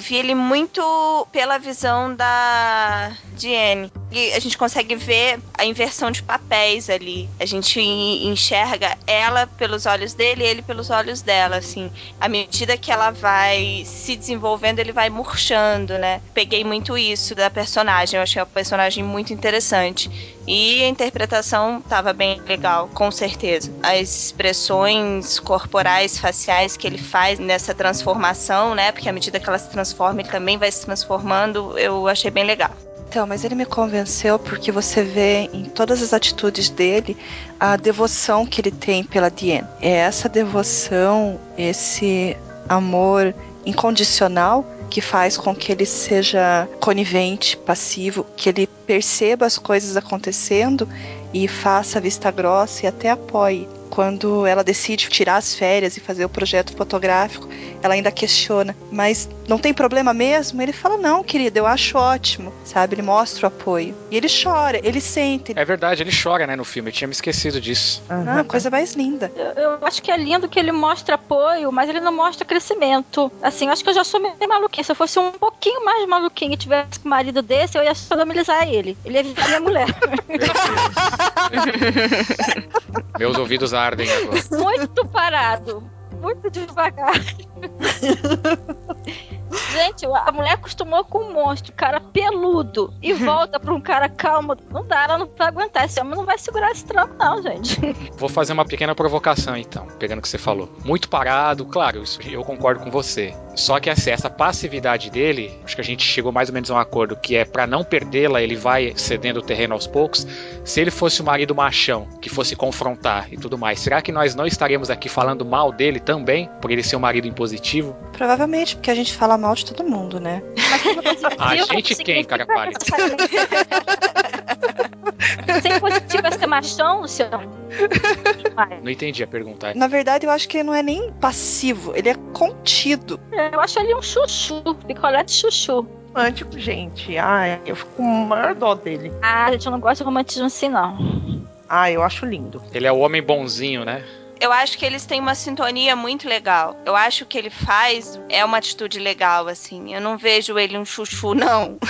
Vi ele muito pela visão da Diane. E a gente consegue ver a inversão de papéis ali. A gente en- enxerga ela pelos olhos dele e ele pelos olhos dela, assim. À medida que ela vai se desenvolvendo, ele vai murchando, né? Peguei muito isso da personagem. Eu achei a personagem muito interessante. E a interpretação tava bem legal, com certeza. As expressões corporais, faciais que ele faz nessa transformação, né? Porque à medida que ela se transforma, ele também vai se transformando. Eu achei bem legal. Então, mas ele me convenceu porque você vê em todas as atitudes dele a devoção que ele tem pela Diane. É essa devoção, esse amor incondicional que faz com que ele seja conivente, passivo, que ele perceba as coisas acontecendo e faça vista grossa e até apoie. Quando ela decide tirar as férias e fazer o projeto fotográfico, ela ainda questiona, mas não tem problema mesmo? Ele fala, não, querida, eu acho ótimo, sabe? Ele mostra o apoio. E ele chora, ele sente. É verdade, ele chora, né, no filme. Eu tinha me esquecido disso. Ah, coisa mais linda. Eu, eu acho que é lindo que ele mostra apoio, mas ele não mostra crescimento. Assim, eu acho que eu já sou meio maluquinha. Se eu fosse um pouquinho mais maluquinho e tivesse um marido desse, eu ia sodomizar ele. Ele ia viver minha mulher. <laughs> <laughs> <laughs> Meus ouvidos ardem agora. Muito parado. Muito devagar. <laughs> Gente, a mulher acostumou com um monstro, cara peludo, e <laughs> volta pra um cara calmo. Não dá, ela não vai aguentar. Esse homem não vai segurar esse tranco, não, gente. Vou fazer uma pequena provocação então, pegando o que você falou. Muito parado, claro, isso eu concordo com você. Só que assim, essa passividade dele, acho que a gente chegou mais ou menos a um acordo que é pra não perdê-la, ele vai cedendo o terreno aos poucos. Se ele fosse o marido machão, que fosse confrontar e tudo mais, será que nós não estaríamos aqui falando mal dele também, por ele ser um marido impositivo? Provavelmente, porque a gente fala mal de todo mundo, né? <laughs> A gente quem, cara pálida? Positivo é ser machão, Luciano? Não entendi a pergunta. Na verdade, eu acho que ele não é nem passivo, ele é contido. É, Eu acho ele um chuchu, picolé de chuchu. Romântico, gente. Ai, eu fico com o maior dó dele. Ah, gente, eu não gosto de romantismo assim, não. Ah, eu acho lindo. Ele é o homem bonzinho, né? Eu acho que eles têm uma sintonia muito legal. Eu acho que ele faz é uma atitude legal, assim. Eu não vejo ele um chuchu, não. <laughs>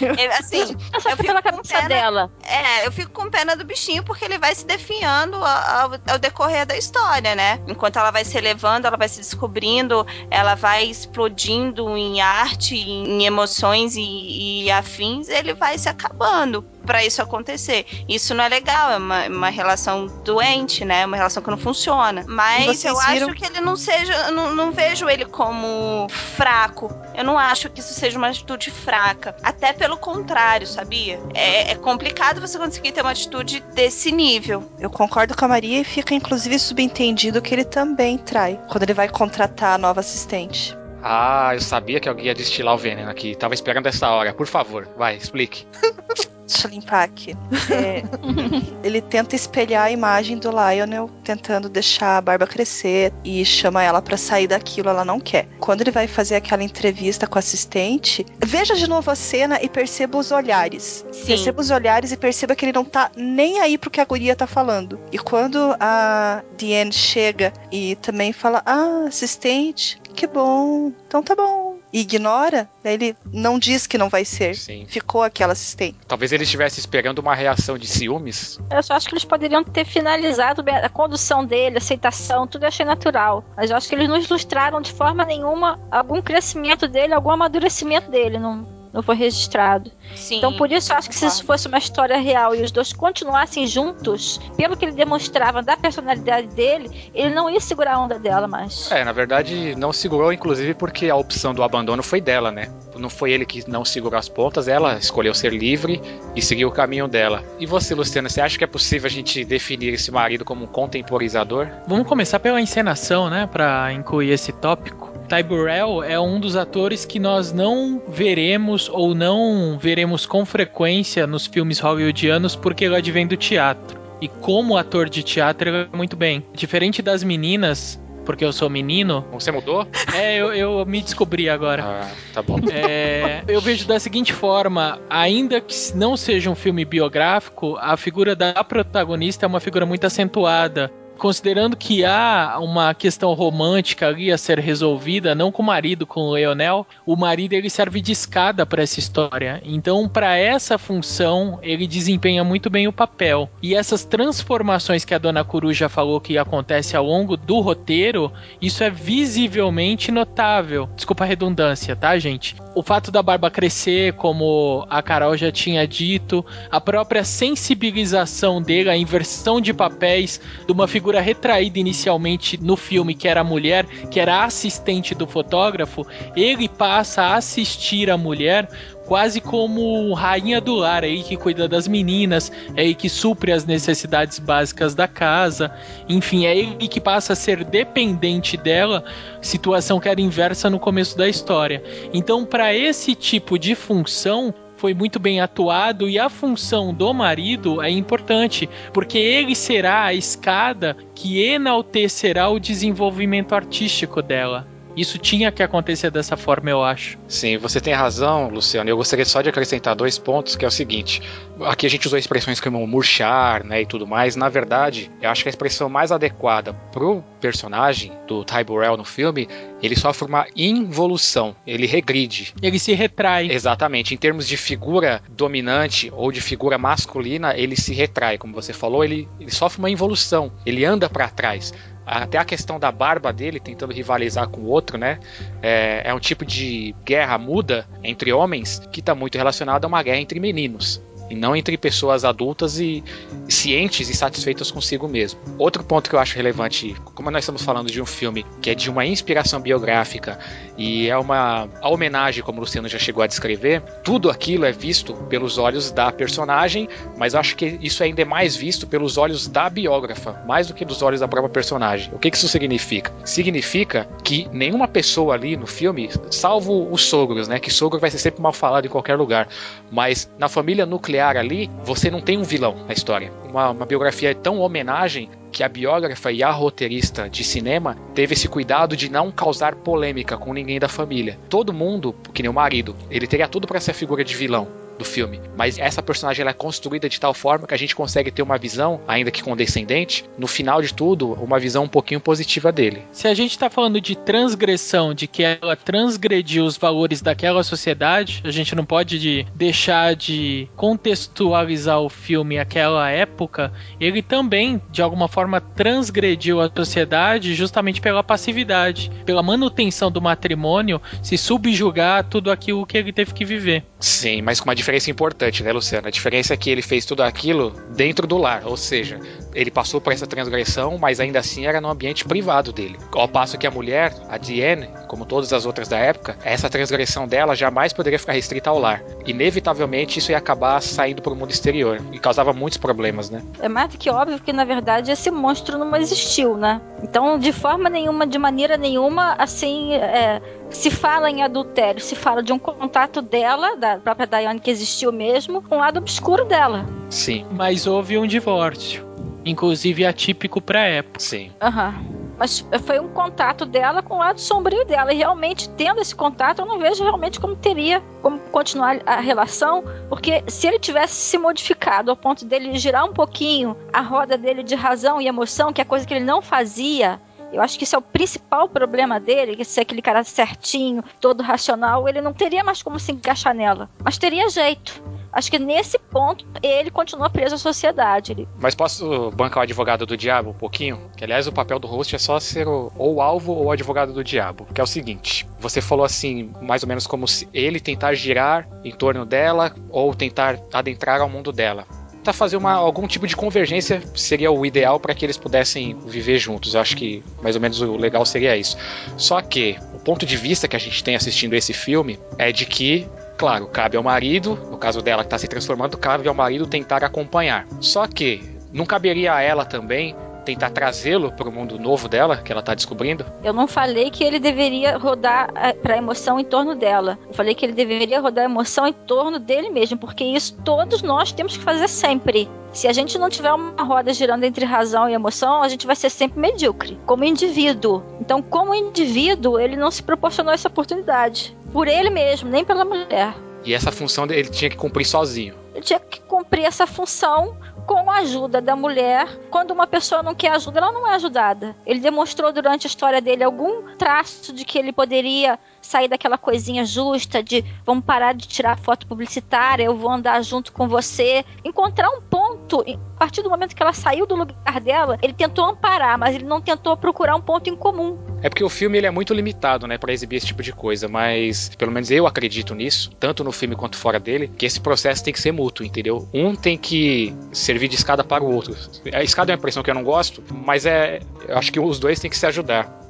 Eu, assim, eu pela fico com cabeça pena- dela. É, eu fico com pena do bichinho porque ele vai se definhando ao, ao decorrer da história, né? Enquanto ela vai se elevando, ela vai se descobrindo, ela vai explodindo em arte, em, em emoções e, e afins, ele vai se acabando pra isso acontecer. Isso não é legal, é uma, uma relação doente, né? Uma relação que não funciona. Mas eu viram- acho que ele não seja, eu não, não vejo ele como fraco. Eu não acho que isso seja uma atitude fraca. Até pelo contrário, sabia? É, é complicado você conseguir ter uma atitude desse nível. Eu concordo com a Maria e fica inclusive subentendido que ele também trai quando ele vai contratar a nova assistente. Ah, eu sabia que alguém ia destilar o veneno aqui. Tava esperando essa hora. Por favor, vai, explique. <laughs> Deixa eu limpar aqui. É, <laughs> ele tenta espelhar a imagem do Lionel, tentando deixar a barba crescer e chama ela pra sair daquilo, ela não quer. Quando ele vai fazer aquela entrevista com a assistente, veja de novo a cena e perceba os olhares. Sim. Perceba os olhares e perceba que ele não tá nem aí pro que a guria tá falando. E quando a Diane chega e também fala: Ah, assistente, que bom, então tá bom. E ignora, daí ele não diz que não vai ser. Sim. Ficou aquela assistente. Talvez ele estivesse esperando uma reação de ciúmes. Eu só acho que eles poderiam ter finalizado a condução dele, a aceitação, tudo eu achei natural. Mas eu acho que eles não ilustraram de forma nenhuma algum crescimento dele, algum amadurecimento dele. Não, não foi registrado. Sim. Então, por isso, eu acho que se isso fosse uma história real e os dois continuassem juntos, pelo que ele demonstrava da personalidade dele, ele não ia segurar a onda dela mais. É, na verdade, não segurou, inclusive, porque a opção do abandono foi dela, né? Não foi ele que não segurou as pontas, ela escolheu ser livre e seguiu o caminho dela. E você, Luciana, você acha que é possível a gente definir esse marido como um contemporizador? Vamos começar pela encenação, né? Pra incluir esse tópico. Ty Burrell é um dos atores que nós não veremos ou não veremos com frequência nos filmes hollywoodianos porque ele advém do teatro. E como ator de teatro, ele é muito bem. Diferente das meninas, porque eu sou menino, Você mudou? <laughs> é, eu, eu me descobri agora. Ah, tá bom. É, eu vejo da seguinte forma: ainda que não seja um filme biográfico, a figura da protagonista é uma figura muito acentuada. Considerando que há uma questão romântica ali a ser resolvida, não com o marido, com o Leonel, o marido ele serve de escada para essa história. Então, para essa função, ele desempenha muito bem o papel. E essas transformações que a dona Coruja falou que acontece ao longo do roteiro, isso é visivelmente notável. Desculpa a redundância, tá, gente? O fato da barba crescer, como a Carol já tinha dito, a própria sensibilização dele, a inversão de papéis de uma figura retraída inicialmente no filme, que era a mulher, que era assistente do fotógrafo, ele passa a assistir a mulher quase como rainha do lar, aí que cuida das meninas, é aí que supre as necessidades básicas da casa, enfim, é ele que passa a ser dependente dela, situação que era inversa no começo da história. Então, para esse tipo de função, foi muito bem atuado e a função do marido é importante, porque ele será a escada que enaltecerá o desenvolvimento artístico dela. Isso tinha que acontecer dessa forma, eu acho. Sim, você tem razão, Luciano. Eu gostaria só de acrescentar dois pontos, que é o seguinte: aqui a gente usou expressões como murchar, né, e tudo mais. Na verdade, eu acho que a expressão mais adequada pro personagem do Ty Burrell no filme, ele sofre uma involução, ele regride. Ele se retrai. Exatamente, em termos de figura dominante ou de figura masculina, ele se retrai, como você falou, ele, ele sofre uma involução, ele anda para trás. Até a questão da barba dele tentando rivalizar com o outro, né? É, é um tipo de guerra muda entre homens que está muito relacionado a uma guerra entre meninos e não entre pessoas adultas e cientes e satisfeitas consigo mesmo. Outro ponto que eu acho relevante, como nós estamos falando de um filme que é de uma inspiração biográfica e é uma homenagem, como o Luciano já chegou a descrever, tudo aquilo é visto pelos olhos da personagem, mas acho que isso ainda é mais visto pelos olhos da biógrafa, mais do que dos olhos da própria personagem. O que isso significa? Significa que nenhuma pessoa ali no filme, salvo os sogros, né, que sogro vai ser sempre mal falado em qualquer lugar, mas na família nuclear ali, você não tem um vilão na história. Uma, uma biografia é tão homenagem que a biógrafa e a roteirista de cinema teve esse cuidado de não causar polêmica com ninguém da família. Todo mundo, que nem o marido, ele teria tudo para ser a figura de vilão. Do filme. Mas essa personagem ela é construída de tal forma que a gente consegue ter uma visão, ainda que condescendente, no final de tudo, uma visão um pouquinho positiva dele. Se a gente tá falando de transgressão, de que ela transgrediu os valores daquela sociedade, a gente não pode de deixar de contextualizar o filme àquela época. Ele também, de alguma forma, transgrediu a sociedade justamente pela passividade, pela manutenção do matrimônio, se subjugar tudo aquilo que ele teve que viver. Sim, mas com uma diferença importante, né, Luciana? A diferença é que ele fez tudo aquilo dentro do lar, ou seja, ele passou por essa transgressão, mas ainda assim era no ambiente privado dele. Ao passo que a mulher, a Diane, como todas as outras da época, essa transgressão dela jamais poderia ficar restrita ao lar. Inevitavelmente isso ia acabar saindo para o mundo exterior e causava muitos problemas, né? É mais do que óbvio que, na verdade, esse monstro não existiu, né? Então, de forma nenhuma, de maneira nenhuma, assim, é, se fala em adultério, se fala de um contato dela, da própria Diane que existiu mesmo, com o lado obscuro dela. Sim. Mas houve um divórcio. Inclusive atípico pra época. Sim. Aham. Mas foi um contato dela com o lado sombrio dela. E realmente, tendo esse contato, eu não vejo realmente como teria como continuar a relação. Porque se ele tivesse se modificado ao ponto dele girar um pouquinho a roda dele de razão e emoção, que é coisa que ele não fazia. Eu acho que isso é o principal problema dele, que ser aquele cara certinho, todo racional, ele não teria mais como se encaixar nela. Mas teria jeito. Acho que nesse ponto ele continua preso à sociedade. Ele... Mas posso bancar o advogado do diabo um pouquinho? Que aliás o papel do host é só ser o, ou o alvo ou o advogado do diabo. Que é o seguinte: você falou assim, mais ou menos como se ele tentar girar em torno dela ou tentar adentrar ao mundo dela tentar fazer uma, algum tipo de convergência seria o ideal para que eles pudessem viver juntos. Eu acho que mais ou menos o legal seria isso. Só que o ponto de vista que a gente tem assistindo esse filme é de que Claro, cabe ao marido, no caso dela que está se transformando, cabe ao marido tentar acompanhar. Só que não caberia a ela também tentar trazê-lo para o mundo novo dela, que ela está descobrindo? Eu não falei que ele deveria rodar eh, para a emoção em torno dela. Eu falei que ele deveria rodar a emoção em torno dele mesmo, porque isso todos nós temos que fazer sempre. Se a gente não tiver uma roda girando entre razão e emoção, a gente vai ser sempre medíocre, como indivíduo. Então, como indivíduo, ele não se proporcionou essa oportunidade. Por ele mesmo, nem pela mulher. E essa função ele tinha que cumprir sozinho. Ele tinha que cumprir essa função com a ajuda da mulher. Quando uma pessoa não quer ajuda, ela não é ajudada. Ele demonstrou durante a história dele algum traço de que ele poderia sair daquela coisinha justa de vamos parar de tirar foto publicitária, eu vou andar junto com você. Encontrar um ponto, a partir do momento que ela saiu do lugar dela, ele tentou amparar, mas ele não tentou procurar um ponto em comum. É porque o filme ele é muito limitado, né, para exibir esse tipo de coisa, mas pelo menos eu acredito nisso, tanto no filme quanto fora dele, que esse processo tem que ser mútuo, entendeu? Um tem que servir de escada para o outro. A escada é uma impressão que eu não gosto, mas é, eu acho que os dois têm que se ajudar.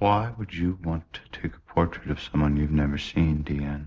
Why would you want to take a portrait of someone you've never seen, Deanne?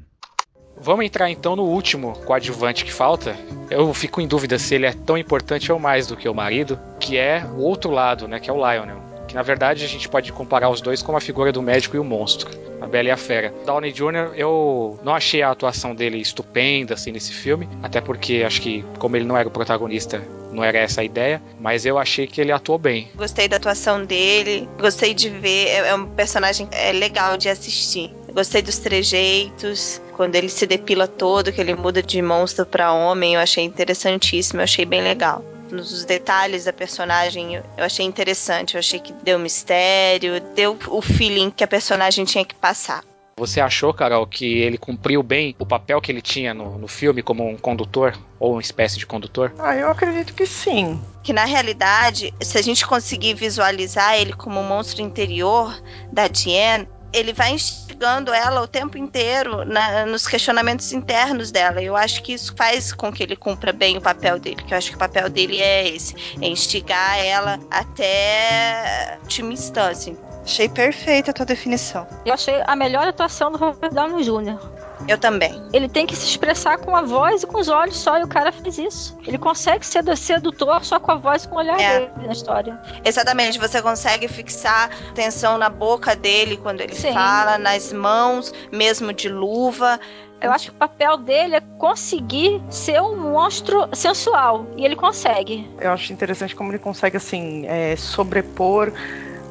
Vamos entrar então no último coadjuvante que falta. Eu fico em dúvida se ele é tão importante ou mais do que o marido, que é o outro lado, né, que é o Lionel que na verdade a gente pode comparar os dois como a figura do médico e o monstro, a Bela e a Fera. Downey Jr., eu não achei a atuação dele estupenda assim nesse filme, até porque acho que como ele não era o protagonista, não era essa a ideia, mas eu achei que ele atuou bem. Gostei da atuação dele, gostei de ver, é, é um personagem é legal de assistir. Gostei dos trejeitos, quando ele se depila todo, que ele muda de monstro para homem, eu achei interessantíssimo, eu achei bem legal nos detalhes da personagem eu achei interessante. Eu achei que deu mistério, deu o feeling que a personagem tinha que passar. Você achou, Carol, que ele cumpriu bem o papel que ele tinha no, no filme como um condutor ou uma espécie de condutor? Ah, eu acredito que sim. Que na realidade, se a gente conseguir visualizar ele como um monstro interior da Diane, ele vai instigando ela o tempo inteiro na, nos questionamentos internos dela. Eu acho que isso faz com que ele cumpra bem o papel dele, que eu acho que o papel dele é esse, é instigar ela até última instância. Achei perfeita a tua definição. Eu achei a melhor atuação do Robert Downey Jr. Eu também. Ele tem que se expressar com a voz e com os olhos só, e o cara fez isso. Ele consegue ser sedutor só com a voz e com o olhar é. dele na história. Exatamente, você consegue fixar atenção na boca dele quando ele Sim. fala, nas mãos, mesmo de luva. Eu acho que o papel dele é conseguir ser um monstro sensual. E ele consegue. Eu acho interessante como ele consegue, assim, é, sobrepor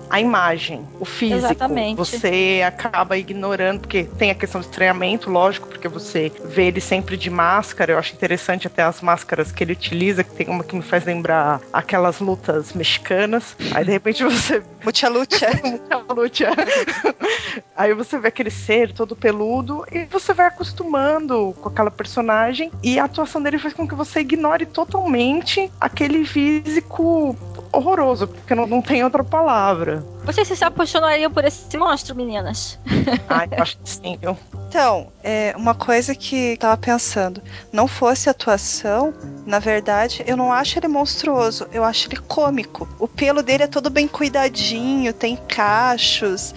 a imagem, o físico. Exatamente. Você acaba ignorando, porque tem a questão do estranhamento, lógico, porque você vê ele sempre de máscara. Eu acho interessante até as máscaras que ele utiliza, que tem uma que me faz lembrar aquelas lutas mexicanas. Aí de repente você. <laughs> Mucha lucha. <laughs> Mucha lucha. Aí você vê aquele ser todo peludo e você vai acostumando com aquela personagem e a atuação dele faz com que você ignore totalmente aquele físico horroroso, porque não, não tem outra palavra. Vocês se apaixonariam por esse monstro, meninas? Ai, eu acho que sim, viu? Então, é uma coisa que eu tava pensando, não fosse atuação, na verdade, eu não acho ele monstruoso, eu acho ele cômico. O pelo dele é todo bem cuidadinho, tem cachos,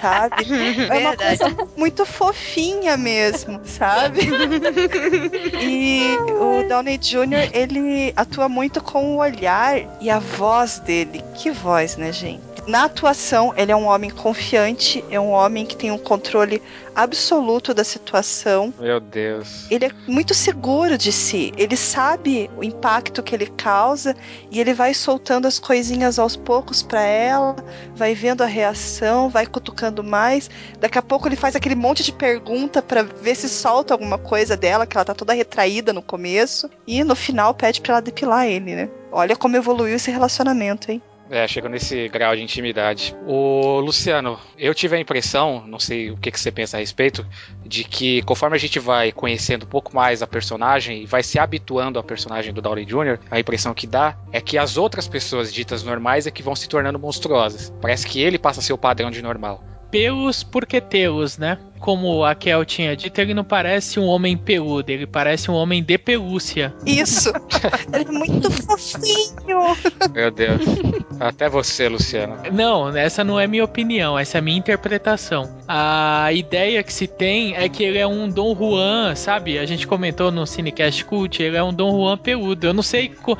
sabe? <laughs> é uma Verdade. coisa muito fofinha mesmo, sabe? <laughs> e o Downey Jr., ele atua muito com o olhar e a voz dele. Que voz, né, gente? Na atuação, ele é um homem confiante, é um homem que tem um controle absoluto da situação. Meu Deus. Ele é muito seguro de si. Ele sabe o impacto que ele causa e ele vai soltando as coisinhas aos poucos pra ela, vai vendo a reação, vai cutucando mais. Daqui a pouco ele faz aquele monte de pergunta pra ver se solta alguma coisa dela, que ela tá toda retraída no começo. E no final pede pra ela depilar ele, né? Olha como evoluiu esse relacionamento, hein? É, chegou nesse grau de intimidade. O Luciano, eu tive a impressão, não sei o que, que você pensa a respeito, de que conforme a gente vai conhecendo um pouco mais a personagem e vai se habituando à personagem do Downey Jr., a impressão que dá é que as outras pessoas ditas normais é que vão se tornando monstruosas. Parece que ele passa a ser o padrão de normal. Pelos porque telos, né? Como a Kel tinha dito, ele não parece um homem peludo, ele parece um homem de pelúcia. Isso! <laughs> ele é muito fofinho! Meu Deus. Até você, Luciano. Não, essa não é minha opinião, essa é a minha interpretação. A ideia que se tem é que ele é um Dom Juan, sabe? A gente comentou no Cinecast Cult, ele é um Dom Juan peludo. Eu não sei. co-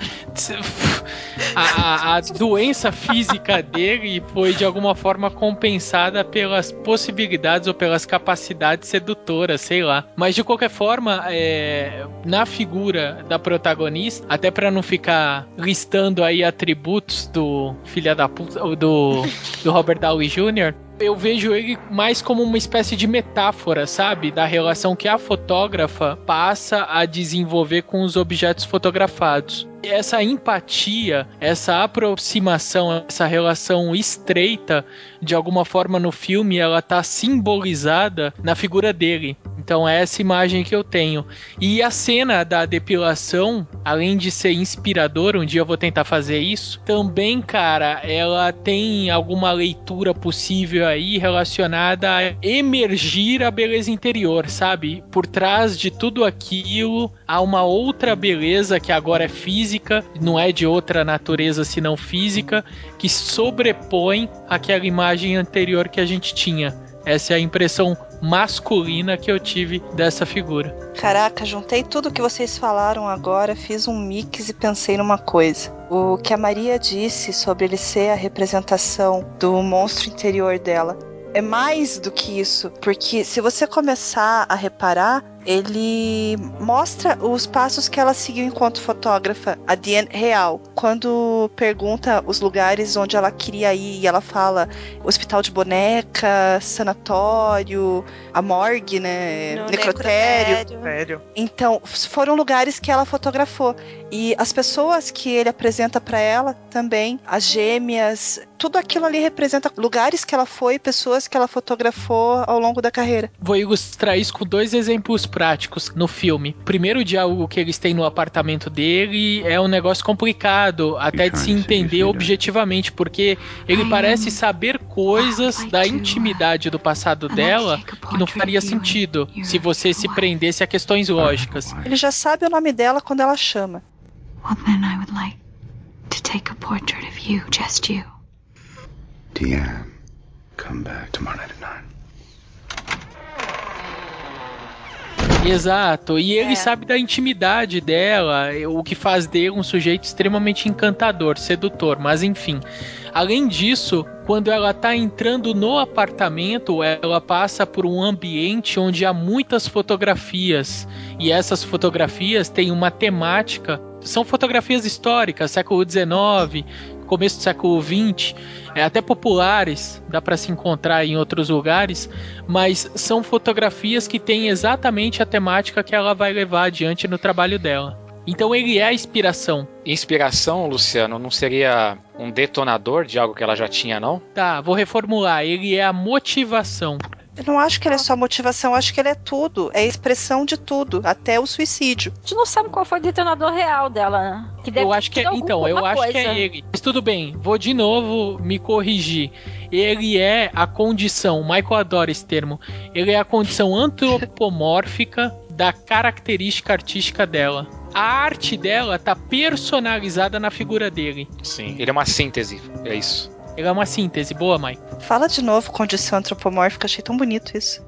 A, a- a doença física dele foi de alguma forma compensada pelas possibilidades ou pelas capacidades sedutoras, sei lá. Mas de qualquer forma, é, na figura da protagonista, até pra não ficar listando aí atributos do filha da puta, do, do Robert Downey Jr., eu vejo ele mais como uma espécie de metáfora, sabe? Da relação que a fotógrafa passa a desenvolver com os objetos fotografados. Essa empatia, essa aproximação, essa relação estreita, de alguma forma no filme, ela tá simbolizada na figura dele. Então é essa imagem que eu tenho. E a cena da depilação, além de ser inspiradora, um dia eu vou tentar fazer isso, também, cara, ela tem alguma leitura possível aí relacionada a emergir a beleza interior, sabe? Por trás de tudo aquilo há uma outra beleza que agora é física, não é de outra natureza senão física, que sobrepõe aquela imagem anterior que a gente tinha. Essa é a impressão masculina que eu tive dessa figura. Caraca, juntei tudo que vocês falaram agora, fiz um mix e pensei numa coisa. O que a Maria disse sobre ele ser a representação do monstro interior dela é mais do que isso, porque se você começar a reparar, ele mostra os passos que ela seguiu enquanto fotógrafa, a Diane real. Quando pergunta os lugares onde ela queria ir, e ela fala hospital de boneca, sanatório, a morgue, né? No necrotério. necrotério. Então, foram lugares que ela fotografou. E as pessoas que ele apresenta pra ela também, as gêmeas, tudo aquilo ali representa lugares que ela foi, pessoas que ela fotografou ao longo da carreira. Vou ilustrar isso com dois exemplos práticos no filme. Primeiro, o diálogo que eles têm no apartamento dele é um negócio complicado, até de se entender objetivamente, porque ele parece saber coisas da intimidade do passado dela que não faria sentido se você se prendesse a questões lógicas. Ele já sabe o nome dela quando ela chama. Well, then I would like to take a portrait of you, just you. Deanne, come back tomorrow night at nine. Exato, e ele sabe da intimidade dela, o que faz dele um sujeito extremamente encantador, sedutor, mas enfim. Além disso, quando ela tá entrando no apartamento, ela passa por um ambiente onde há muitas fotografias, e essas fotografias têm uma temática, são fotografias históricas, século XIX, começo do século XX, é, até populares, dá para se encontrar em outros lugares, mas são fotografias que têm exatamente a temática que ela vai levar adiante no trabalho dela. Então ele é a inspiração. Inspiração, Luciano, não seria um detonador de algo que ela já tinha, não? Tá, vou reformular. Ele é a motivação. Eu não acho que ele é só motivação, eu acho que ele é tudo. É a expressão de tudo, até o suicídio. A gente não sabe qual foi o detonador real dela, né? Que deve eu acho que é, então, eu acho que coisa. é ele. Mas tudo bem, vou de novo me corrigir. Ele é a condição, o Michael adora esse termo. Ele é a condição antropomórfica da característica artística dela. A arte dela tá personalizada na figura dele. Sim, ele é uma síntese, é isso. Ele é uma síntese, boa, Mike. Fala de novo, condição antropomórfica, achei tão bonito isso.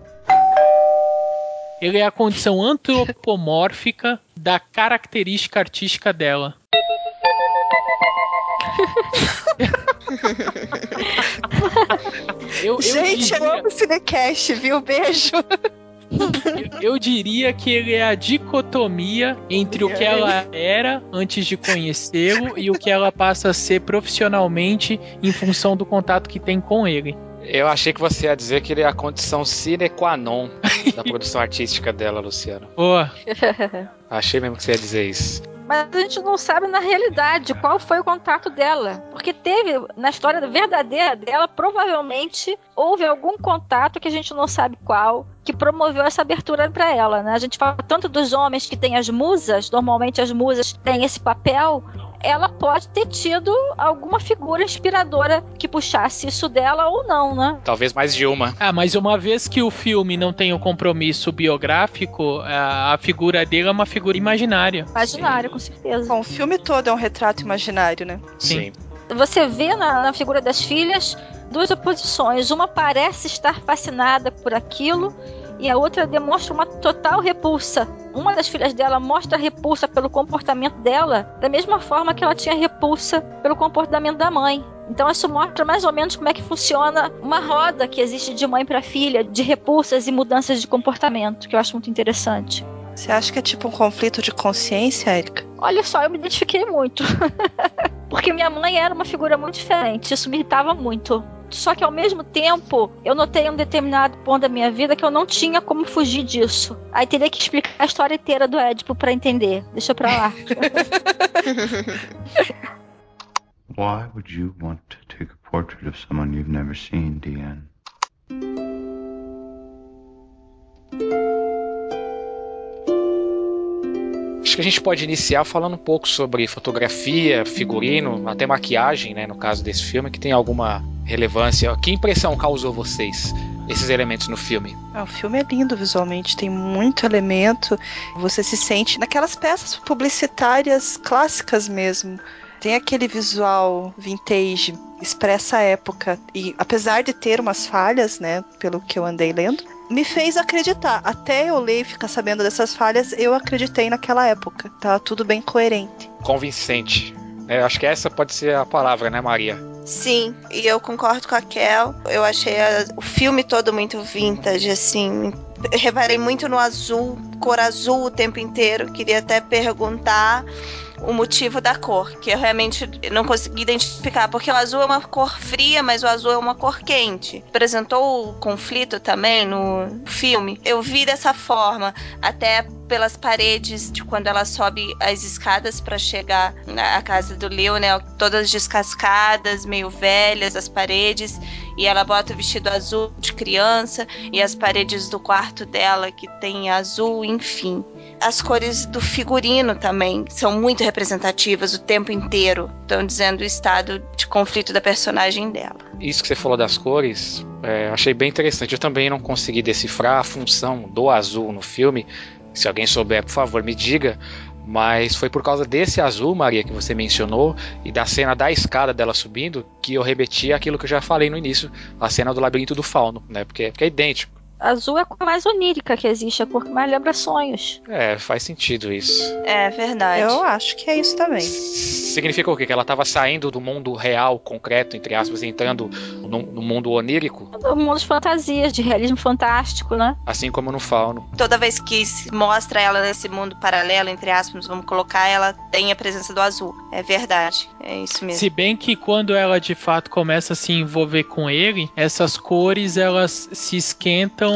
Ele é a condição antropomórfica da característica artística dela. <laughs> Eu, eu Gente, eu amo o Cinecast, viu? Beijo. <laughs> Eu diria que ele é a dicotomia entre o que ela era antes de conhecê-lo e o que ela passa a ser profissionalmente em função do contato que tem com ele. Eu achei que você ia dizer que ele é a condição sine qua non da <laughs> produção artística dela, Luciano. Boa. <laughs> Achei mesmo que você ia dizer isso. Mas a gente não sabe na realidade qual foi o contato dela. Porque teve, na história verdadeira dela, provavelmente houve algum contato que a gente não sabe qual, que promoveu essa abertura para ela, né? A gente fala tanto dos homens que têm as musas, normalmente as musas têm esse papel. Ela pode ter tido alguma figura inspiradora que puxasse isso dela ou não, né? Talvez mais de uma. Ah, mas uma vez que o filme não tem o compromisso biográfico, a, figura dele é uma figura imaginária. Imaginária, com certeza. Bom, o filme todo é um retrato imaginário, né? Sim. Você vê na, na figura das filhas duas oposições. Uma parece estar fascinada por aquilo e a outra demonstra uma total repulsa. Uma das filhas dela mostra repulsa pelo comportamento dela, da mesma forma que ela tinha repulsa pelo comportamento da mãe. Então isso mostra mais ou menos como é que funciona uma roda que existe de mãe para filha, de repulsas e mudanças de comportamento, que eu acho muito interessante. Você acha que é tipo um conflito de consciência, Erika? Olha só, eu me identifiquei muito. <laughs> Porque minha mãe era uma figura muito diferente, isso me irritava muito. Só que ao mesmo tempo, eu notei um determinado ponto da minha vida que eu não tinha como fugir disso. Aí teria que explicar a história inteira do Édipo pra entender. Deixa pra lá. <laughs> Why would you want to take a portrait of someone you've never seen, Deanne? Acho que a gente pode iniciar falando um pouco sobre fotografia, figurino, até maquiagem, né, no caso desse filme, que tem alguma relevância. Que impressão causou vocês esses elementos no filme? Ah, o filme é lindo visualmente, tem muito elemento. Você se sente naquelas peças publicitárias clássicas mesmo. Tem aquele visual vintage, expressa a época. E apesar de ter umas falhas, né, pelo que eu andei lendo, me fez acreditar. Até eu ler e ficar sabendo dessas falhas, eu acreditei naquela época. Tá tudo bem coerente. Convincente. É, acho que essa pode ser a palavra, né, Maria? Sim, e eu concordo com a Kel. Eu achei a- o filme todo muito vintage, assim. Reparei muito no azul, cor azul o tempo inteiro. Queria até perguntar o motivo da cor, que eu realmente não consegui identificar, porque o azul é uma cor fria, mas o azul é uma cor quente. Apresentou o conflito também no filme. Eu vi dessa forma, até pelas paredes de quando ela sobe as escadas para chegar na casa do Leo, né? Todas descascadas, meio velhas as paredes, e ela bota o vestido azul de criança e as paredes do quarto dela que tem azul, enfim. As cores do figurino também são muito representativas o tempo inteiro. Estão dizendo o estado de conflito da personagem dela. Isso que você falou das cores, é, achei bem interessante. Eu também não consegui decifrar a função do azul no filme. Se alguém souber, por favor, me diga. Mas foi por causa desse azul, Maria, que você mencionou, e da cena da escada dela subindo, que eu remeti aquilo que eu já falei no início, a cena do labirinto do fauno, né? Porque, porque é idêntico. Azul é a cor mais onírica que existe, a cor que mais lembra sonhos. É, faz sentido isso. É verdade. Eu acho que é isso também. Significa o quê? Que ela estava saindo do mundo real, concreto, entre aspas, e entrando no, no mundo onírico, O mundo de fantasias, de realismo fantástico, né? assim como no fauno. Toda vez que se mostra ela nesse mundo paralelo, entre aspas, vamos colocar, ela tem a presença do azul. É verdade. é isso mesmo. Se bem que quando ela de fato começa a se envolver com ele, essas cores elas se esquentam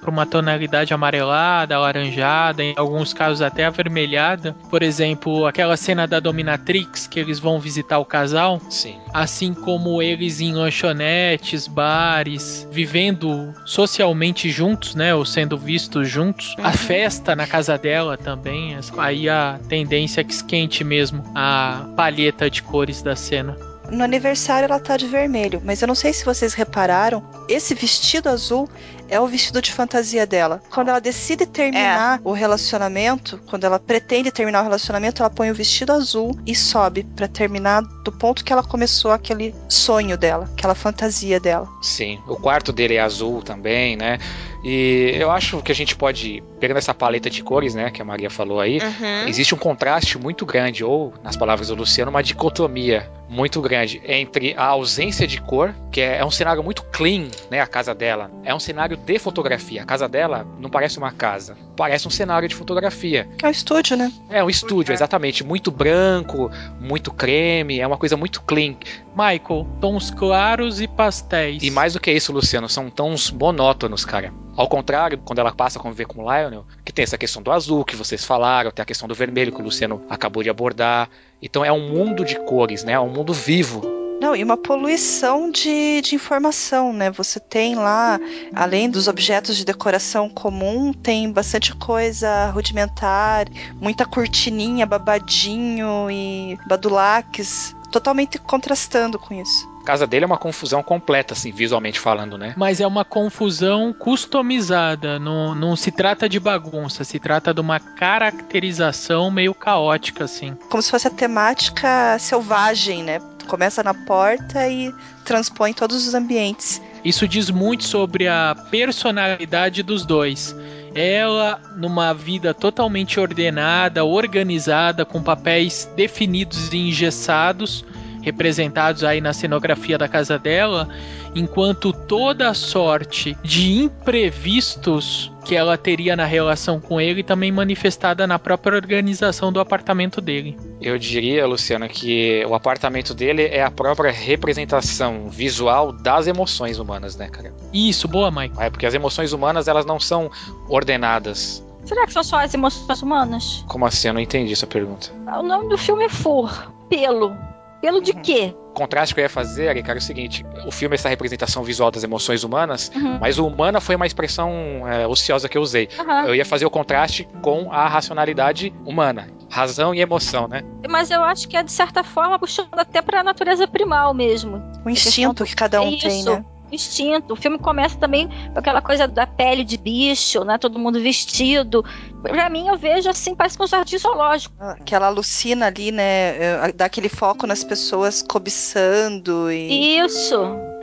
para uma tonalidade amarelada, alaranjada, em alguns casos até avermelhada. Por exemplo, aquela cena da Dominatrix que eles vão visitar o casal, Sim. assim como eles em lanchonetes, bares, vivendo socialmente juntos, né, ou sendo vistos juntos. A festa na casa dela também, aí a tendência é que esquente mesmo a palheta de cores da cena. No aniversário ela tá de vermelho, mas eu não sei se vocês repararam, esse vestido azul é o vestido de fantasia dela. Quando ela decide terminar o relacionamento, quando ela pretende terminar o relacionamento, ela põe o vestido azul e sobe pra terminar do ponto que ela começou aquele sonho dela, aquela fantasia dela. Sim, o quarto dele é azul também, né? E eu acho que a gente pode, pegando essa paleta de cores, né, que a Maria falou aí, Uhum. existe um contraste muito grande, ou, nas palavras do Luciano, uma dicotomia muito grande entre a ausência de cor, que é, é um cenário muito clean, né, a casa dela. É um cenário de fotografia. A casa dela não parece uma casa, parece um cenário de fotografia. É um estúdio, né? É um estúdio, exatamente. Muito branco, muito creme, é uma coisa muito clean. Michael, tons claros e pastéis. E mais do que isso, Luciano, são tons monótonos, cara. Ao contrário, quando ela passa a conviver com o Lionel, que tem essa questão do azul que vocês falaram, tem a questão do vermelho que o Luciano acabou de abordar. Então é um mundo de cores, né? É um mundo vivo. Não, e uma poluição de, de informação, né? Você tem lá, além dos objetos de decoração comum, tem bastante coisa rudimentar, muita cortininha, babadinho e badulaques, totalmente contrastando com isso. A casa dele é uma confusão completa, assim, visualmente falando, né? Mas é uma confusão customizada, não, não se trata de bagunça, se trata de uma caracterização meio caótica, assim. Como se fosse a temática selvagem, né? Começa na porta e transpõe todos os ambientes. Isso diz muito sobre a personalidade dos dois. Ela, numa vida totalmente ordenada, organizada, com papéis definidos e engessados, representados aí na cenografia da casa dela, enquanto toda a sorte de imprevistos que ela teria na relação com ele também manifestada na própria organização do apartamento dele. Eu diria, Luciano, que o apartamento dele é a própria representação visual das emoções humanas, né, cara? Isso, boa, Mike. É porque as emoções humanas, elas não são ordenadas. Será que são só as emoções humanas? Como assim? Eu não entendi essa pergunta. O nome do filme é Fur. Pelo. Pelo de quê? O contraste que eu ia fazer, Ari, cara, é o seguinte: o filme é essa representação visual das emoções humanas, Uhum. mas o humana foi uma expressão é, ociosa que eu usei. Aham. Eu ia fazer o contraste com a racionalidade humana. Razão e emoção, né? Mas eu acho que é, de certa forma, puxando até pra natureza primal mesmo. O instinto que cada um É tem, isso. né? Instinto. O filme começa também com aquela coisa da pele de bicho, né? Todo mundo vestido. Pra mim, eu vejo assim, parece que um jardim zoológico. Que ela alucina ali, né? eh, Dá aquele foco nas pessoas cobiçando e. Isso.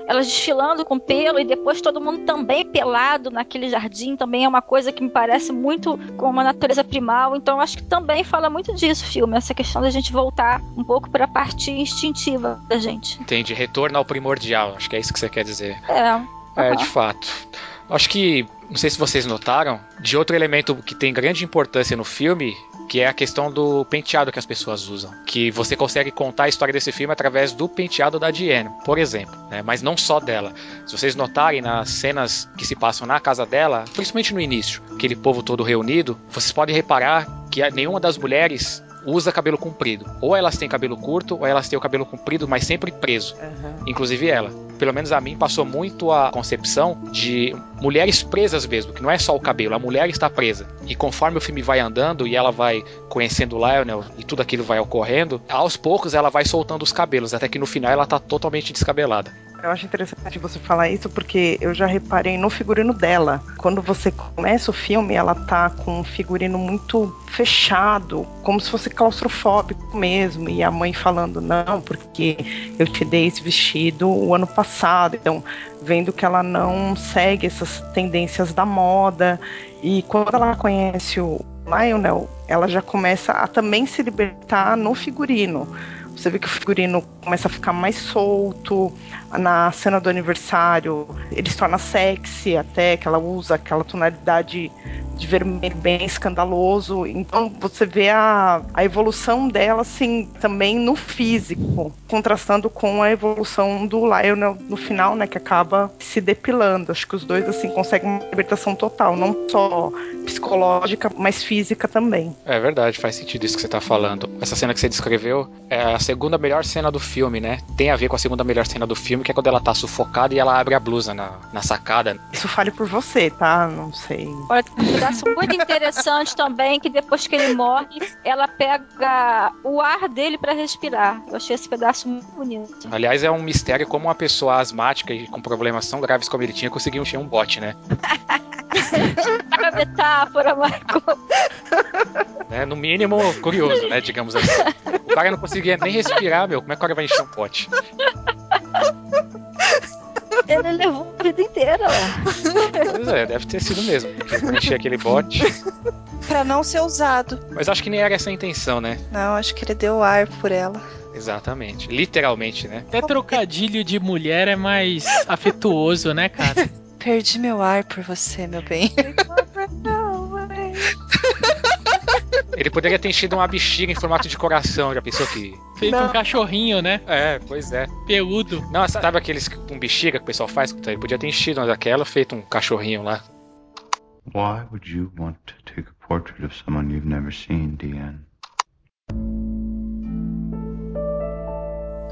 Elas desfilando com pelo e depois todo mundo também pelado naquele jardim também é uma coisa que me parece muito com uma natureza primal. Então acho que também fala muito disso o filme, essa questão da gente voltar um pouco para a parte instintiva da gente. Entende? Retorno ao primordial. Acho que é isso que você quer dizer. É. É, Aham. de fato. Acho que, não sei se vocês notaram, de outro elemento que tem grande importância no filme, que é a questão do penteado que as pessoas usam. Que você consegue contar a história desse filme através do penteado da Diane, por exemplo. né? Mas não só dela. Se vocês notarem nas cenas que se passam na casa dela, principalmente no início, aquele povo todo reunido, vocês podem reparar que nenhuma das mulheres usa cabelo comprido. Ou elas têm cabelo curto, ou elas têm o cabelo comprido, mas sempre preso. Inclusive ela. Pelo menos a mim passou muito a concepção de mulheres presas mesmo, que não é só o cabelo, a mulher está presa. E conforme o filme vai andando e ela vai conhecendo o Lionel e tudo aquilo vai ocorrendo, aos poucos ela vai soltando os cabelos, até que no final ela tá totalmente descabelada. Eu acho interessante você falar isso porque eu já reparei no figurino dela. Quando você começa o filme, ela tá com um figurino muito fechado, como se fosse claustrofóbico mesmo. E a mãe falando, não, porque eu te dei esse vestido o ano passado. Então, vendo que ela não segue essas tendências da moda. E quando ela conhece o Lionel, ela já começa a também se libertar no figurino. Você vê que o figurino começa a ficar mais solto. Na cena do aniversário, ele se torna sexy até, que ela usa aquela tonalidade de vermelho bem escandaloso. Então você vê a, a evolução dela, assim, também no físico, contrastando com a evolução do Lionel no final, né, que acaba se depilando. Acho que os dois, assim, conseguem uma libertação total, não só psicológica, mas física também. É verdade, faz sentido isso que você tá falando. Essa cena que você descreveu é a segunda melhor cena do filme, né? Tem a ver com a segunda melhor cena do filme, que é quando ela tá sufocada e ela abre a blusa na, na sacada. Isso fale por você, tá? Não sei. Olha, tem um pedaço muito interessante também, que depois que ele morre, ela pega o ar dele pra respirar. Eu achei esse pedaço muito bonito. Aliás, é um mistério como uma pessoa asmática e com problemas tão graves como ele tinha conseguiu encher um bote, né? <laughs> A metáfora, Michael. É, no mínimo, curioso, né? Digamos assim. O cara não conseguia nem respirar, meu. Como é que o cara vai encher um pote? Ele levou a vida inteira lá. Pois é, deve ter sido mesmo. Pra encher aquele bote. Pra não ser usado. Mas acho que nem era essa a intenção, né? Não, acho que ele deu ar por ela. Exatamente. Literalmente, né? Até trocadilho de mulher é mais afetuoso, né, cara? Perdi meu ar por você, meu bem. <laughs> Ele poderia ter enchido uma bexiga em formato de coração, já pensou que. Feito um cachorrinho, né? É, pois é. Peludo. Não, sabe aqueles com bexiga que o pessoal faz? Ele podia ter enchido uma daquela, feito um cachorrinho lá. Why would you want to take a portrait of someone you've never seen, Deanne?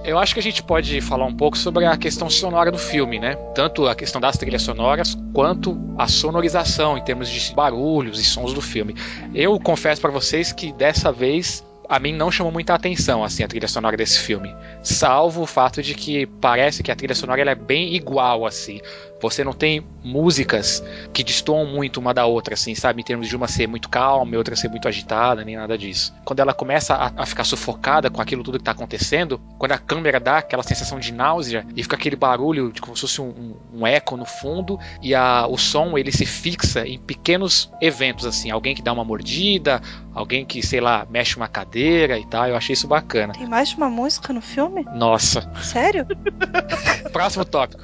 Eu acho que a gente pode falar um pouco sobre a questão sonora do filme, né? Tanto a questão das trilhas sonoras quanto a sonorização em termos de barulhos e sons do filme. Eu confesso para vocês que dessa vez a mim não chamou muita atenção assim a trilha sonora desse filme, salvo o fato de que parece que a trilha sonora é bem igual assim. Você não tem músicas que destoam muito uma da outra, assim, sabe? Em termos de uma ser muito calma e outra ser muito agitada, nem nada disso. Quando ela começa a, a ficar sufocada com aquilo tudo que tá acontecendo, quando a câmera dá aquela sensação de náusea e fica aquele barulho de como se fosse um, um, um eco no fundo e a, o som ele se fixa em pequenos eventos, assim. Alguém que dá uma mordida, alguém que, sei lá, mexe uma cadeira e tal. Eu achei isso bacana. Tem mais de uma música no filme? Nossa. Sério? <laughs> Próximo tópico.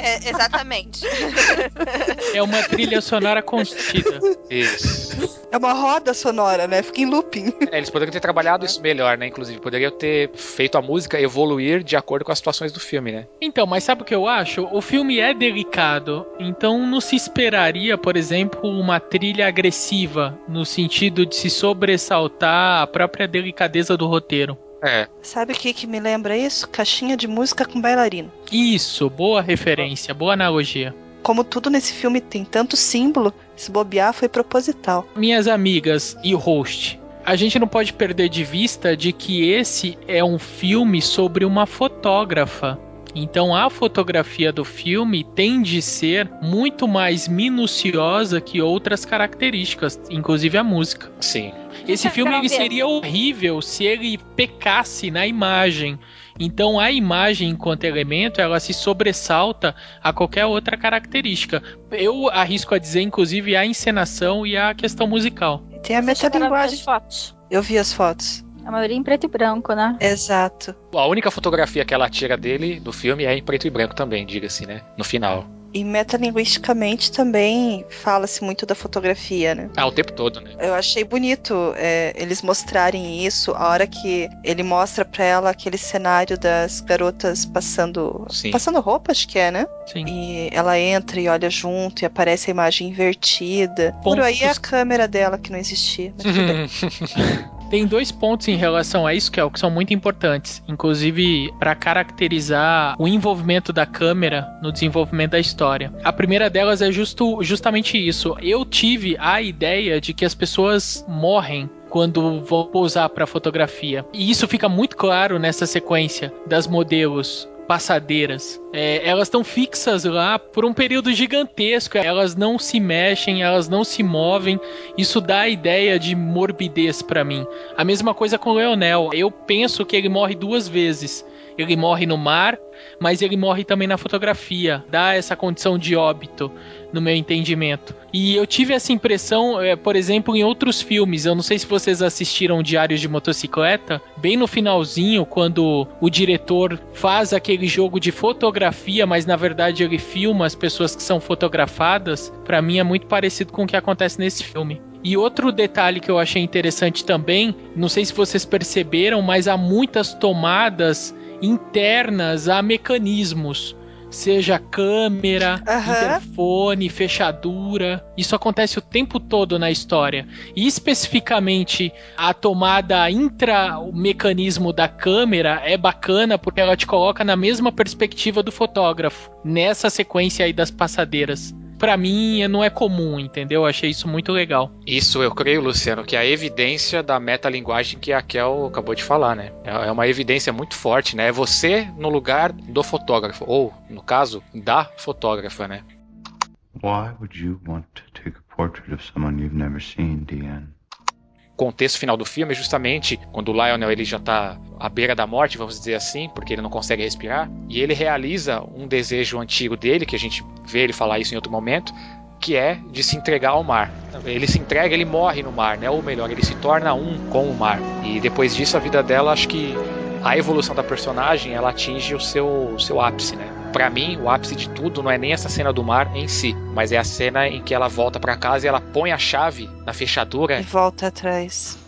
É, exatamente. É uma trilha sonora contida. Isso. É uma roda sonora, né? Fica em looping. É, eles poderiam ter trabalhado isso melhor, né? Inclusive, poderiam ter feito a música evoluir de acordo com as situações do filme, né? Então, mas sabe o que eu acho? O filme é delicado, então não se esperaria, por exemplo, uma trilha agressiva, no sentido de se sobressaltar a própria delicadeza do roteiro. É. Sabe o que, que me lembra isso? Caixinha de música com bailarino. Isso, boa referência, boa analogia. Como tudo nesse filme tem tanto símbolo, se bobear foi proposital. Minhas amigas e host, a gente não pode perder de vista de que esse é um filme sobre uma fotógrafa. Então a fotografia do filme tem de ser muito mais minuciosa que outras características, inclusive a música. Sim. Esse filme ele seria horrível se ele pecasse na imagem. Então a imagem enquanto elemento ela se sobressalta a qualquer outra característica. Eu arrisco a dizer, inclusive, a encenação e a questão musical. Tem a metalinguagem. as fotos. Eu vi as fotos. A maioria em preto e branco, né? Exato. A única fotografia que ela tira dele do filme é em preto e branco também, diga-se, né? No final. E metalinguisticamente também fala-se muito da fotografia, né? Ah, o tempo todo, né? Eu achei bonito é, eles mostrarem isso a hora que ele mostra pra ela aquele cenário das garotas passando Sim. passando roupa, acho que é, né? Sim. E ela entra e olha junto e aparece a imagem invertida. Por aí é a câmera dela que não existia. Mas tudo bem. <laughs> Tem dois pontos em relação a isso que, é, que são muito importantes, inclusive para caracterizar o envolvimento da câmera no desenvolvimento da história. A primeira delas é justo, justamente isso. Eu tive a ideia de que as pessoas morrem quando vão pousar para fotografia. E isso fica muito claro nessa sequência das modelos passadeiras. É, elas estão fixas lá por um período gigantesco. Elas não se mexem, elas não se movem. Isso dá a ideia de morbidez para mim. A mesma coisa com o Leonel. Eu penso que ele morre duas vezes. Ele morre no mar, mas ele morre também na fotografia. Dá essa condição de óbito, no meu entendimento. E eu tive essa impressão, é, por exemplo, em outros filmes. Eu não sei se vocês assistiram Diários de Motocicleta. Bem no finalzinho, quando o diretor faz aquele jogo de fotografia, mas na verdade ele filma as pessoas que são fotografadas. Para mim é muito parecido com o que acontece nesse filme. E outro detalhe que eu achei interessante também, não sei se vocês perceberam, mas há muitas tomadas internas a mecanismos. Seja câmera, Aham. interfone, fechadura. Isso acontece o tempo todo na história. E especificamente a tomada intra o mecanismo da câmera é bacana porque ela te coloca na mesma perspectiva do fotógrafo, nessa sequência aí das passadeiras. Pra mim não é comum, entendeu? Eu achei isso muito legal. Isso eu creio, Luciano, que é a evidência da metalinguagem que a Kel acabou de falar, né? É é uma evidência muito forte, né? É você no lugar do fotógrafo, ou, no caso, da fotógrafa, né? Why would you want to take a portrait of someone you've never seen, Deanne? Contexto final do filme é justamente quando o Lionel ele já tá à beira da morte, vamos dizer assim, porque ele não consegue respirar, e ele realiza um desejo antigo dele, que a gente vê ele falar isso em outro momento, que é de se entregar ao mar. Ele se entrega, ele morre no mar, né? Ou melhor, ele se torna um com o mar. E depois disso a vida dela, acho que a evolução da personagem, ela atinge o seu, o seu ápice, né? Pra mim, o ápice de tudo não é nem essa cena do mar em si, mas é a cena em que ela volta pra casa e ela põe a chave na fechadura E volta atrás.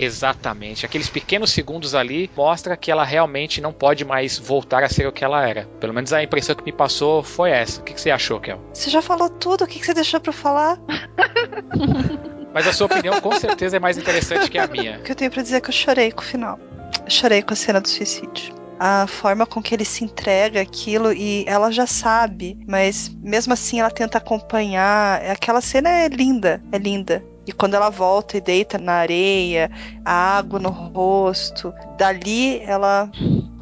Exatamente. Aqueles pequenos segundos ali mostra que ela realmente não pode mais voltar a ser o que ela era. Pelo menos a impressão que me passou foi essa. O que que você achou, Kel? Você já falou tudo, o que que você deixou pra eu falar? <laughs> Mas a sua opinião com certeza é mais interessante que a minha. O que eu tenho pra dizer é que eu chorei com o final. Eu chorei com a cena do suicídio. A forma com que ele se entrega aquilo e ela já sabe, mas mesmo assim ela tenta acompanhar. Aquela cena é linda, é linda. E quando ela volta e deita na areia, a água no rosto, dali ela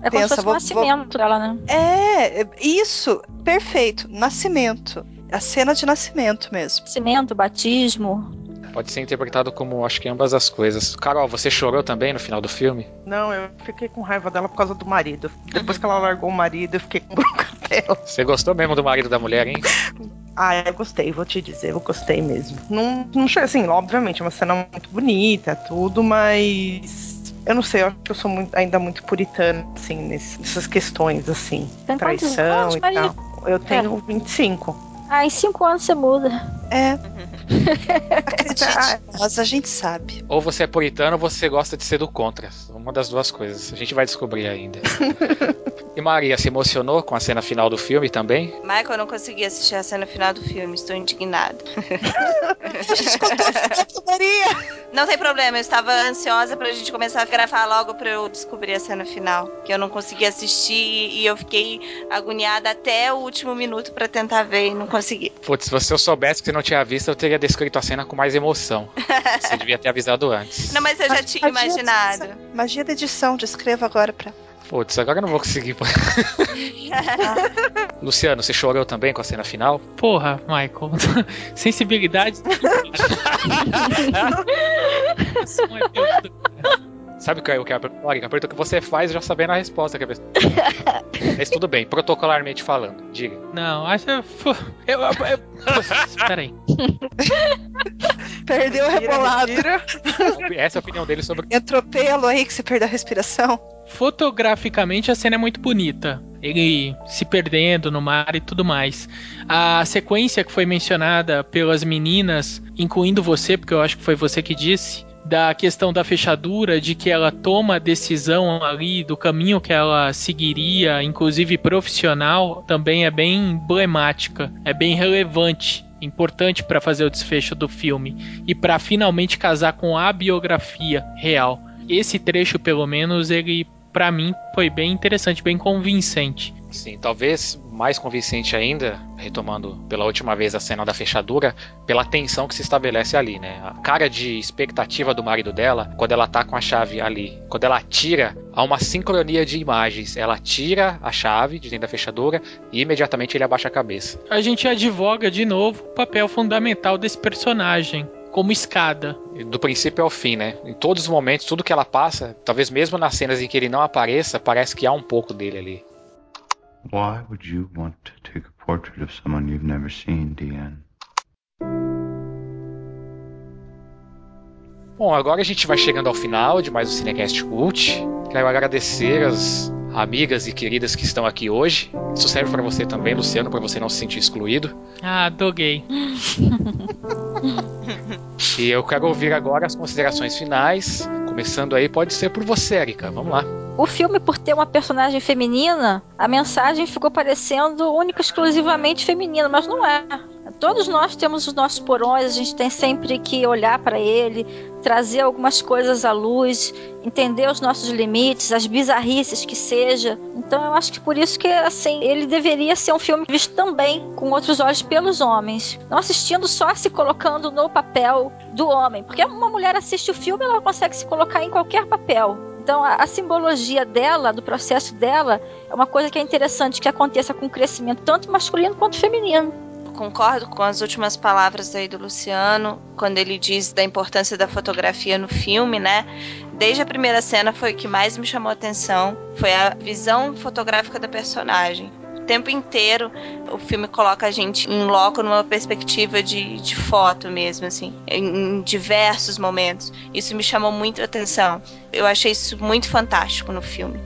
É como Pensa, se fosse um vou- nascimento dela, né? É, é, isso, perfeito. Nascimento. A cena de nascimento mesmo. Nascimento, batismo. Pode ser interpretado como acho que ambas as coisas. Carol, você chorou também no final do filme? Não, eu fiquei com raiva dela por causa do marido. Depois que ela largou o marido, eu fiquei com bronca dela. Você gostou mesmo do marido da mulher, hein? <laughs> Ah, eu gostei, vou te dizer, eu gostei mesmo. Não, não assim, obviamente, é uma cena muito bonita, tudo, mas. Eu não sei, eu acho que eu sou muito- ainda muito puritana, assim, nessas questões, assim. Tem traição anos, e Maria? tal. Eu tenho 25. Ah, em cinco anos você muda. É. <laughs> Acredite, nós a gente sabe. Ou você é puritano ou você gosta de ser do contra. Uma das duas coisas. A gente vai descobrir ainda. <laughs> e Maria, se emocionou com a cena final do filme também? Michael, eu não consegui assistir a cena final do filme, estou indignada. <laughs> Maria! Não tem problema, eu estava ansiosa pra gente começar a gravar logo pra eu descobrir a cena final. Que eu não consegui assistir e eu fiquei agoniada até o último minuto pra tentar ver e não consegui. Putz, se eu soubesse que você não tinha visto, eu teria descrito a cena com mais emoção. <laughs> Você devia ter avisado antes. Não, mas eu já tinha Magia imaginado. edição. Magia da edição, descreva agora pra. Putz, agora eu não vou conseguir. <laughs> Luciano, você chorou também com a cena final? Porra, Michael. <laughs> Sensibilidade. É Sabe o que eu quero perguntar? A pergunta que você faz já sabendo a resposta. quer ver? <laughs> Mas tudo bem, protocolarmente falando. Diga. Não, acho que. eu- Eu, eu, eu, peraí. <laughs> Perdeu o rebolado. Essa é a opinião dele sobre. Entrou pelo aí que você perdeu a respiração. Fotograficamente a cena é muito bonita. Ele se perdendo no mar e tudo mais. A sequência que foi mencionada pelas meninas, incluindo você, porque eu acho que foi você que disse, da questão da fechadura, de que ela toma a decisão ali do caminho que ela seguiria, inclusive profissional, também é bem emblemática, é bem relevante, importante para fazer o desfecho do filme e para finalmente casar com a biografia real. Esse trecho, pelo menos, ele para mim foi bem interessante, bem convincente. Sim, talvez mais convincente ainda, retomando pela última vez a cena da fechadura, pela tensão que se estabelece ali, né? A cara de expectativa do marido dela quando ela tá com a chave ali. Quando ela tira, há uma sincronia de imagens. Ela tira a chave de dentro da fechadura e imediatamente ele abaixa a cabeça. A gente advoga de novo o papel fundamental desse personagem. Como escada. Do princípio ao fim, né? Em todos os momentos, tudo que ela passa, talvez mesmo nas cenas em que ele não apareça, parece que há um pouco dele ali. Why would you want to take a portrait of someone you've never seen, Deanne? Bom, agora a gente vai chegando ao final de mais um Cinecast Cult. Quero agradecer as amigas e queridas que estão aqui hoje. Isso serve para você também, Luciano, para você não se sentir excluído. Ah, doguei. e eu quero ouvir agora as considerações finais. Começando aí, pode ser por você, Erika. Vamos lá. O filme, por ter uma personagem feminina, a mensagem ficou parecendo única exclusivamente feminina, mas não é. Todos nós temos os nossos porões, a gente tem sempre que olhar para ele, trazer algumas coisas à luz, entender os nossos limites, as bizarrices que seja. Então eu acho que por isso que assim, ele deveria ser um filme visto também com outros olhos pelos homens, não assistindo só se colocando no papel do homem, porque uma mulher assiste o filme, ela consegue se colocar em qualquer papel. Então, a, a, simbologia dela, do processo dela, é uma coisa que é interessante que aconteça com o crescimento tanto masculino quanto feminino. Concordo com as últimas palavras aí do Luciano, quando ele diz da importância da fotografia no filme, né? Desde a primeira cena foi o que mais me chamou a atenção, foi a visão fotográfica da personagem tempo inteiro o filme coloca a gente em loco numa perspectiva de, de foto mesmo, assim, em, em diversos momentos. Isso me chamou muito a atenção. Eu achei isso muito fantástico no filme.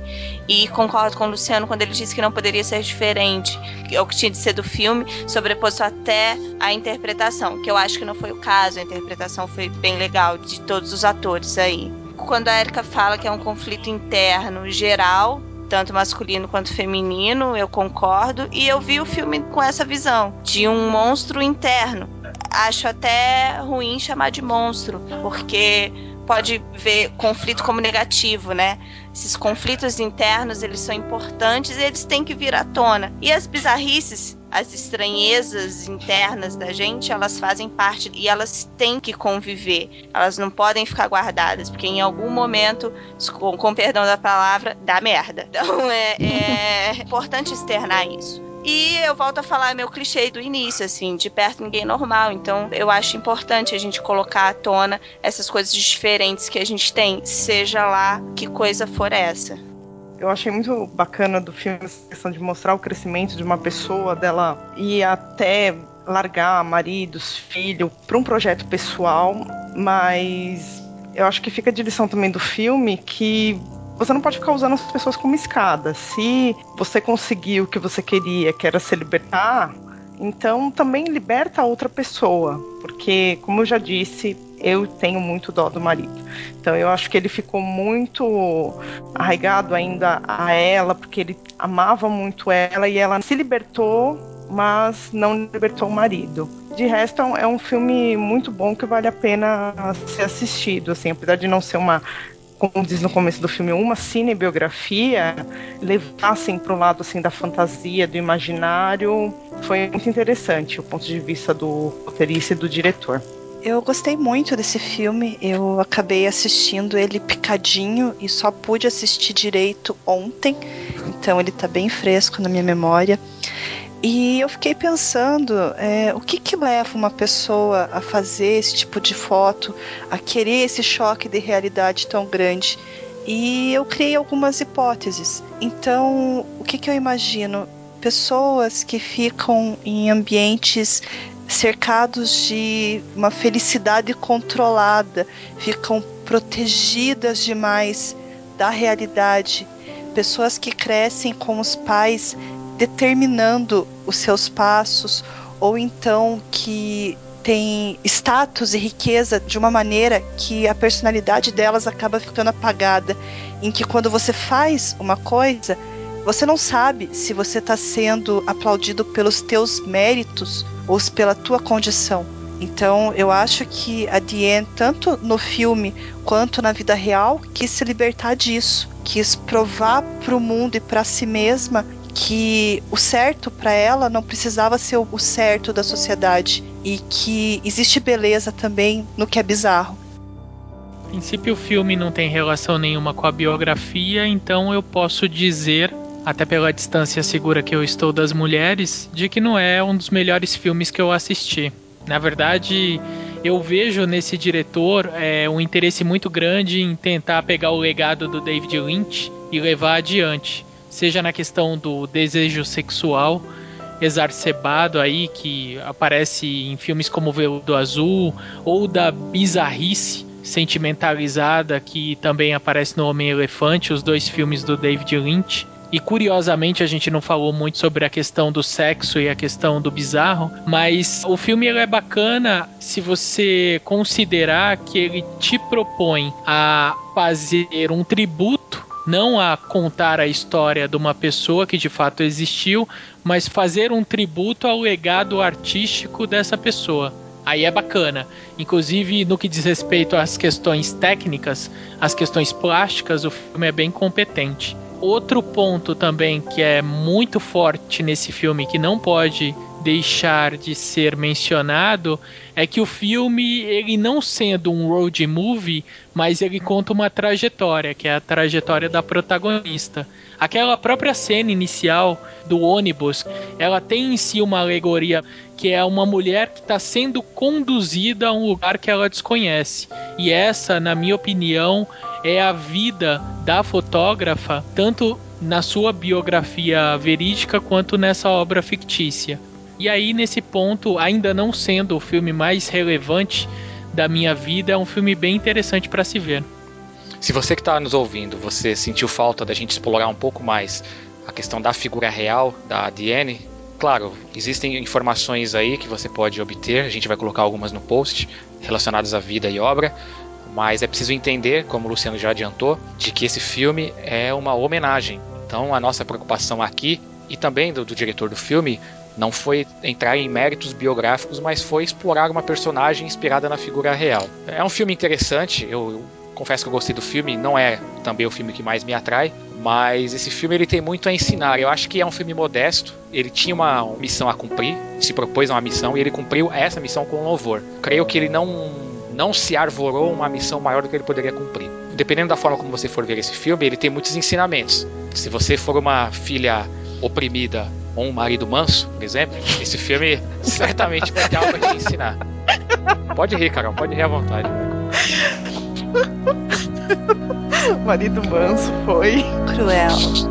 E concordo com o Luciano quando ele disse que não poderia ser diferente, é o que tinha de ser do filme, sobreposto até a interpretação, que eu acho que não foi o caso, a interpretação foi bem legal de todos os atores aí. Quando a Erika fala que é um conflito interno geral, tanto masculino quanto feminino, eu concordo. E eu vi o filme com essa visão de um monstro interno. Acho até ruim chamar de monstro, porque pode ver conflito como negativo, né? Esses conflitos internos, eles são importantes e eles têm que vir à tona. E as bizarrices, as estranhezas internas da gente, elas fazem parte e elas têm que conviver. Elas não podem ficar guardadas, porque em algum momento, com, com perdão da palavra, dá merda. Então <laughs> é, é importante externar isso. E eu volto a falar meu clichê do início, assim, de perto ninguém é normal. Então eu acho importante a gente colocar à tona essas coisas diferentes que a gente tem, seja lá que coisa for essa. Eu achei muito bacana do filme essa questão de mostrar o crescimento de uma pessoa, dela ir até largar maridos, filho, para um projeto pessoal, mas eu acho que fica de lição também do filme que você não pode ficar usando as pessoas como escada. Se você conseguiu o que você queria, que era se libertar, então também liberta a outra pessoa. Porque, como eu já disse, eu tenho muito dó do marido. Então eu acho que ele ficou muito arraigado ainda a ela, porque ele amava muito ela e ela se libertou, mas não libertou o marido. De resto, é um filme muito bom que vale a pena ser assistido, assim, apesar de não ser uma como diz no começo do filme, uma cinebiografia, levassem para o lado assim da fantasia, do imaginário, foi muito interessante o ponto de vista do roteirista e do diretor. Eu gostei muito desse filme. Eu acabei assistindo ele picadinho e só pude assistir direito ontem, então ele está bem fresco na minha memória. E eu fiquei pensando, é, o que que leva uma pessoa a fazer esse tipo de foto, a querer esse choque de realidade tão grande? E eu criei algumas hipóteses. Então, o que que eu imagino? Pessoas que ficam em ambientes cercados de uma felicidade controlada, ficam protegidas demais da realidade. Pessoas que crescem com os pais determinando os seus passos, ou então que tem status e riqueza de uma maneira que a personalidade delas acaba ficando apagada, em que quando você faz uma coisa, você não sabe se você está sendo aplaudido pelos teus méritos ou pela tua condição. Então, eu acho que a Diane, tanto no filme quanto na vida real, quis se libertar disso, quis provar para o mundo e para si mesma que o certo para ela não precisava ser o certo da sociedade e que existe beleza também no que é bizarro. A princípio, o filme não tem relação nenhuma com a biografia, então eu posso dizer, até pela distância segura que eu estou das mulheres, de que não é um dos melhores filmes que eu assisti. Na verdade, eu vejo nesse diretor é, um interesse muito grande em tentar pegar o legado do David Lynch e levar adiante, seja na questão do desejo sexual exacerbado aí que aparece em filmes como Veludo Azul ou da bizarrice sentimentalizada que também aparece no Homem Elefante, os dois filmes do David Lynch. E curiosamente a gente não falou muito sobre a questão do sexo e a questão do bizarro, mas o filme é bacana se você considerar que ele te propõe a fazer um tributo não a contar a história de uma pessoa que de fato existiu, mas fazer um tributo ao legado artístico dessa pessoa. Aí é bacana. Inclusive, no que diz respeito às questões técnicas, as questões plásticas, o filme é bem competente. Outro ponto também que é muito forte nesse filme, que não pode deixar de ser mencionado, é que o filme, ele não sendo um road movie, mas ele conta uma trajetória, que é a trajetória da protagonista. Aquela própria cena inicial do ônibus, ela tem em si uma alegoria que é uma mulher que está sendo conduzida a um lugar que ela desconhece. E essa, na minha opinião, é a vida da fotógrafa, tanto na sua biografia verídica quanto nessa obra fictícia. E aí, nesse ponto, ainda não sendo o filme mais relevante da minha vida, é um filme bem interessante para se ver. Se você que está nos ouvindo, você sentiu falta da gente explorar um pouco mais a questão da figura real da Diane, claro, existem informações aí que você pode obter, a gente vai colocar algumas no post relacionadas à vida e obra, mas é preciso entender, como o Luciano já adiantou, de que esse filme é uma homenagem. Então a nossa preocupação aqui e também do, do diretor do filme não foi entrar em méritos biográficos, mas foi explorar uma personagem inspirada na figura real. É um filme interessante, eu, confesso que eu gostei do filme, não é também o filme que mais me atrai, mas esse filme ele tem muito a ensinar. Eu acho que é um filme modesto, ele tinha uma missão a cumprir, se propôs a uma missão e ele cumpriu essa missão com louvor. Creio que ele não não se arvorou uma missão maior do que ele poderia cumprir. Dependendo da forma como você for ver esse filme, ele tem muitos ensinamentos. Se você for uma filha oprimida ou um marido manso, por exemplo, esse filme certamente vai ter algo a te ensinar. Pode rir, Carol, pode rir à vontade. Marido manso foi cruel.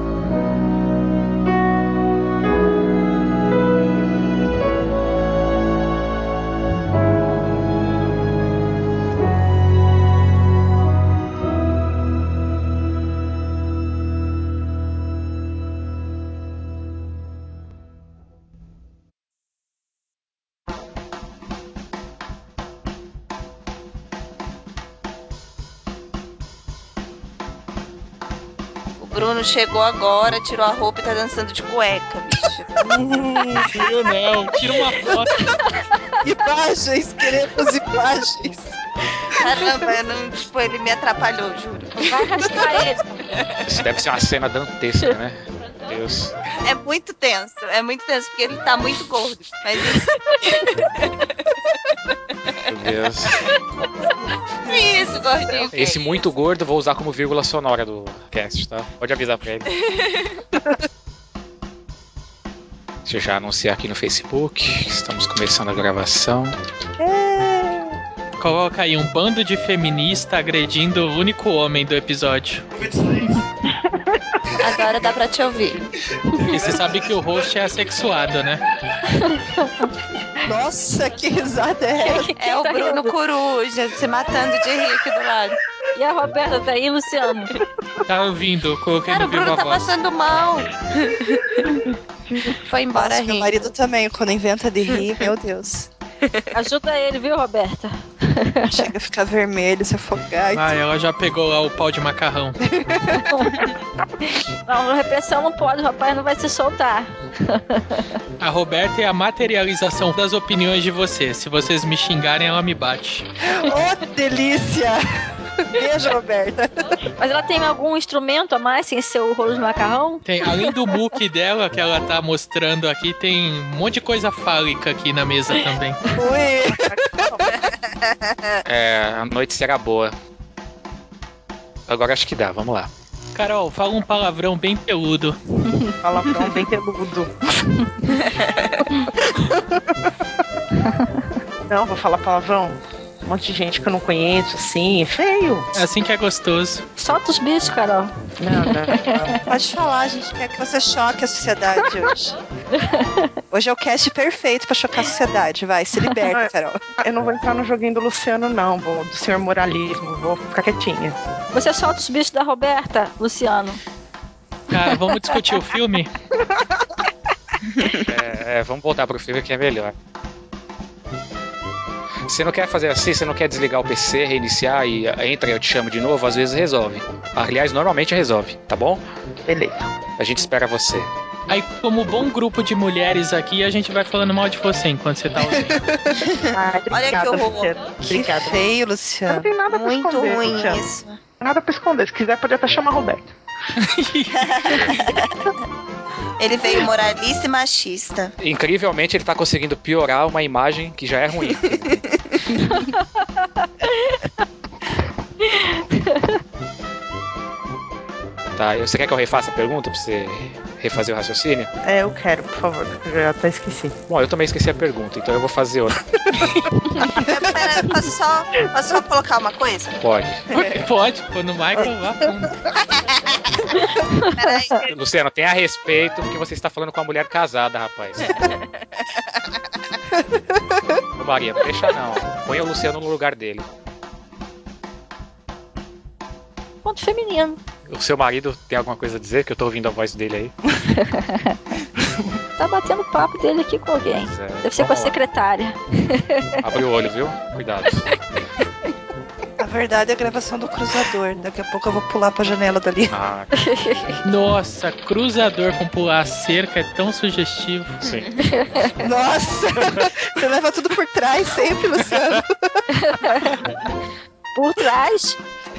Bruno chegou agora, tirou a roupa e tá dançando de cueca, bicho. Eu não, tira uma foto. Imagens, queremos imagens. Caramba, eu não, tipo, ele me atrapalhou, juro. Vai arrastar ele. Isso deve ser uma cena dantesca, né? Meu Deus. É muito tenso, é muito tenso, porque ele tá muito gordo. Mas isso. Meu Deus. Isso, gordinho. Esse muito gordo vou usar como vírgula sonora do cast, tá? Pode avisar pra ele. <laughs> Deixa eu já anunciar aqui no Facebook. Estamos começando a gravação. Coloca aí um bando de feminista agredindo o único homem do episódio. Agora dá pra te ouvir. E você sabe que o host é assexuado, né? Nossa, que risada é essa? <laughs> É o Bruno? Coruja se matando de rir aqui do lado. E a Roberta tá aí, Luciano? Tá ouvindo? Coloquei Cara, no o Bruno tá voz. passando mal. Foi embora Nossa, meu rir. marido também, quando inventa de rir, meu Deus. Ajuda ele, viu, Roberta? <laughs> Chega a ficar vermelho, se afogar. Ah, ela já pegou lá o pau de macarrão. <laughs> Não, repressão não pode, o rapaz não vai se soltar. A Roberta é a materialização das opiniões de vocês. Se vocês me xingarem, ela me bate. Oh, delícia! Beijo, Roberta. Mas ela tem algum instrumento a mais sem ser o rolo de macarrão? Tem, além do muque dela que ela tá mostrando aqui, tem um monte de coisa fálica aqui na mesa também. Ui. <laughs> É, a noite será boa. Agora acho que dá, vamos lá. Carol, fala um palavrão bem peludo. <laughs> Palavrão bem peludo. <laughs> Não, vou falar palavrão. Um monte de gente que eu não conheço, assim, é feio. É assim que é gostoso. Solta os bichos, Carol. Não, não, não. Pode falar, a gente quer que você choque a sociedade hoje. <laughs> Hoje é o cast perfeito pra chocar a sociedade. Vai, se liberta, <laughs> Carol. Eu não vou entrar no joguinho do Luciano, não, vou, do senhor moralismo, vou ficar quietinha. Você solta os bichos da Roberta, Luciano. Cara, vamos discutir o filme? <laughs> É, é, vamos voltar pro filme que é melhor. Você não quer fazer assim, você não quer desligar o PC, reiniciar e entra e eu te chamo de novo, às vezes resolve. Aliás, normalmente resolve, tá bom? Beleza. A gente espera você. Aí, como bom grupo de mulheres aqui, a gente vai falando mal de você enquanto você tá ouvindo. <laughs> Ai, Olha que obrigada, horror. Luciano. Que Obrigada. feio, Eu não Luciano. tenho nada pra Muito esconder, ruim Luciano. isso. Nada pra esconder. Se quiser, pode até chamar Roberto. <laughs> Ele veio moralista e machista. Incrivelmente, ele tá conseguindo piorar uma imagem que já é ruim. <laughs> tá, você quer que eu refaça a pergunta pra você refazer o raciocínio? É, eu quero, por favor, porque eu já até esqueci. Bom, eu também esqueci a pergunta, então eu vou fazer outra. Pera, posso só, posso só colocar uma coisa? Pode. Pode, pô, no fundo. Peraí. <laughs> Luciano, tenha respeito, porque você está falando com uma mulher casada, rapaz. Ô Maria, não deixa não. Põe o Luciano no lugar dele. Ponto feminino. O seu marido tem alguma coisa a dizer? Que eu tô ouvindo a voz dele aí. <laughs> Tá batendo papo dele aqui com alguém. É, Deve ser com a lá. secretária. Abre o olho, viu? Cuidado. <laughs> Na verdade, é a gravação do cruzador. Daqui a pouco eu vou pular pra janela dali. Ah, <laughs> Nossa, cruzador com pular a cerca é tão sugestivo. sim. Nossa! <laughs> Você leva tudo por trás sempre, Luciano. Por trás.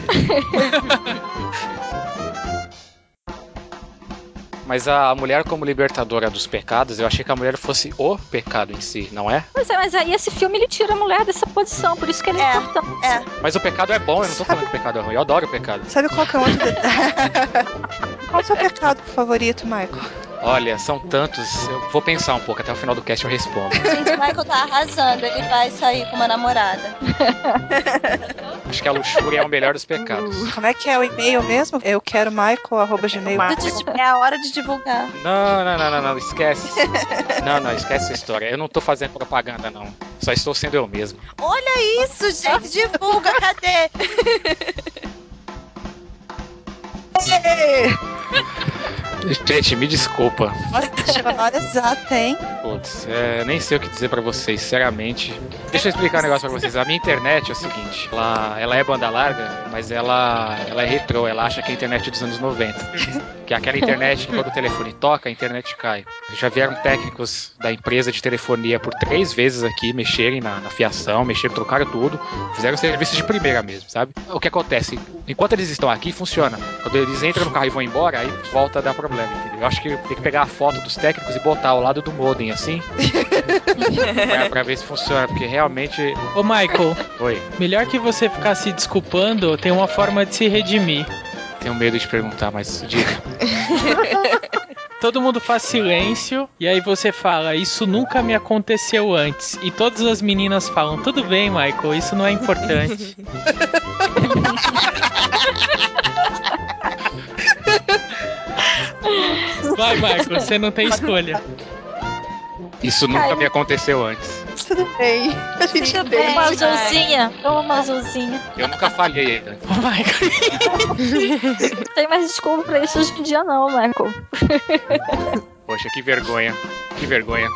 <laughs> Mas a mulher como libertadora dos pecados, eu achei que a mulher fosse o pecado em si, não é? Mas, é, mas aí esse filme ele tira a mulher dessa posição, por isso que ele é, É, importante. É, Mas o pecado é bom, eu não tô falando que o pecado é ruim, eu adoro o pecado. Sabe qual que é outro detalhe? <laughs> qual é o seu pecado <laughs> favorito, Michael? Olha, são tantos, eu vou pensar um pouco, até o final do cast eu respondo. <laughs> gente, o Michael tá arrasando. Ele vai sair com uma namorada. <laughs> Acho que a luxúria é o melhor dos pecados. Como é que é o e-mail mesmo? Eu quero michael.gmail. É a hora de divulgar. Não, não, não, não, não, esquece. Não, não, esquece essa história. Eu não tô fazendo propaganda, não. Só estou sendo eu mesmo. Olha isso, gente. Divulga, cadê? <laughs> Gente, me desculpa. Olha, chegou na hora exata, hein? Putz, é, nem sei o que dizer pra vocês, sinceramente. Deixa eu explicar um negócio pra vocês. A minha internet é o seguinte: ela, ela é banda larga, mas ela, ela é retrô. Ela acha que é a internet dos anos 90. <laughs> Que é aquela internet que quando o telefone toca, a internet cai. Já vieram técnicos da empresa de telefonia por três vezes aqui mexerem na, na fiação, mexeram, trocaram tudo. Fizeram serviços de primeira mesmo, sabe? O que acontece? Enquanto eles estão aqui, funciona. Quando eles entram no carro e vão embora, aí volta a dar problema, entendeu? Eu acho que tem que pegar a foto dos técnicos e botar ao lado do modem, assim. <laughs> pra, pra ver se funciona, porque realmente. Ô Michael, Oi, melhor que você ficar se desculpando, tem uma forma de se redimir. tenho medo de perguntar, mas diga. <laughs> Todo mundo faz silêncio e aí você fala, isso nunca me aconteceu antes. E todas as meninas falam, tudo bem, Michael, isso não é importante. <laughs> Vai, Michael, você não tem escolha. Isso nunca me aconteceu antes. Tudo bem. A gente bem. Uma azulzinha. Toma uma azulzinha. Eu nunca falhei ainda. <laughs> Ô, Michael. Não tem mais desculpa pra isso hoje em dia, não, Michael. Poxa, que vergonha. Que vergonha.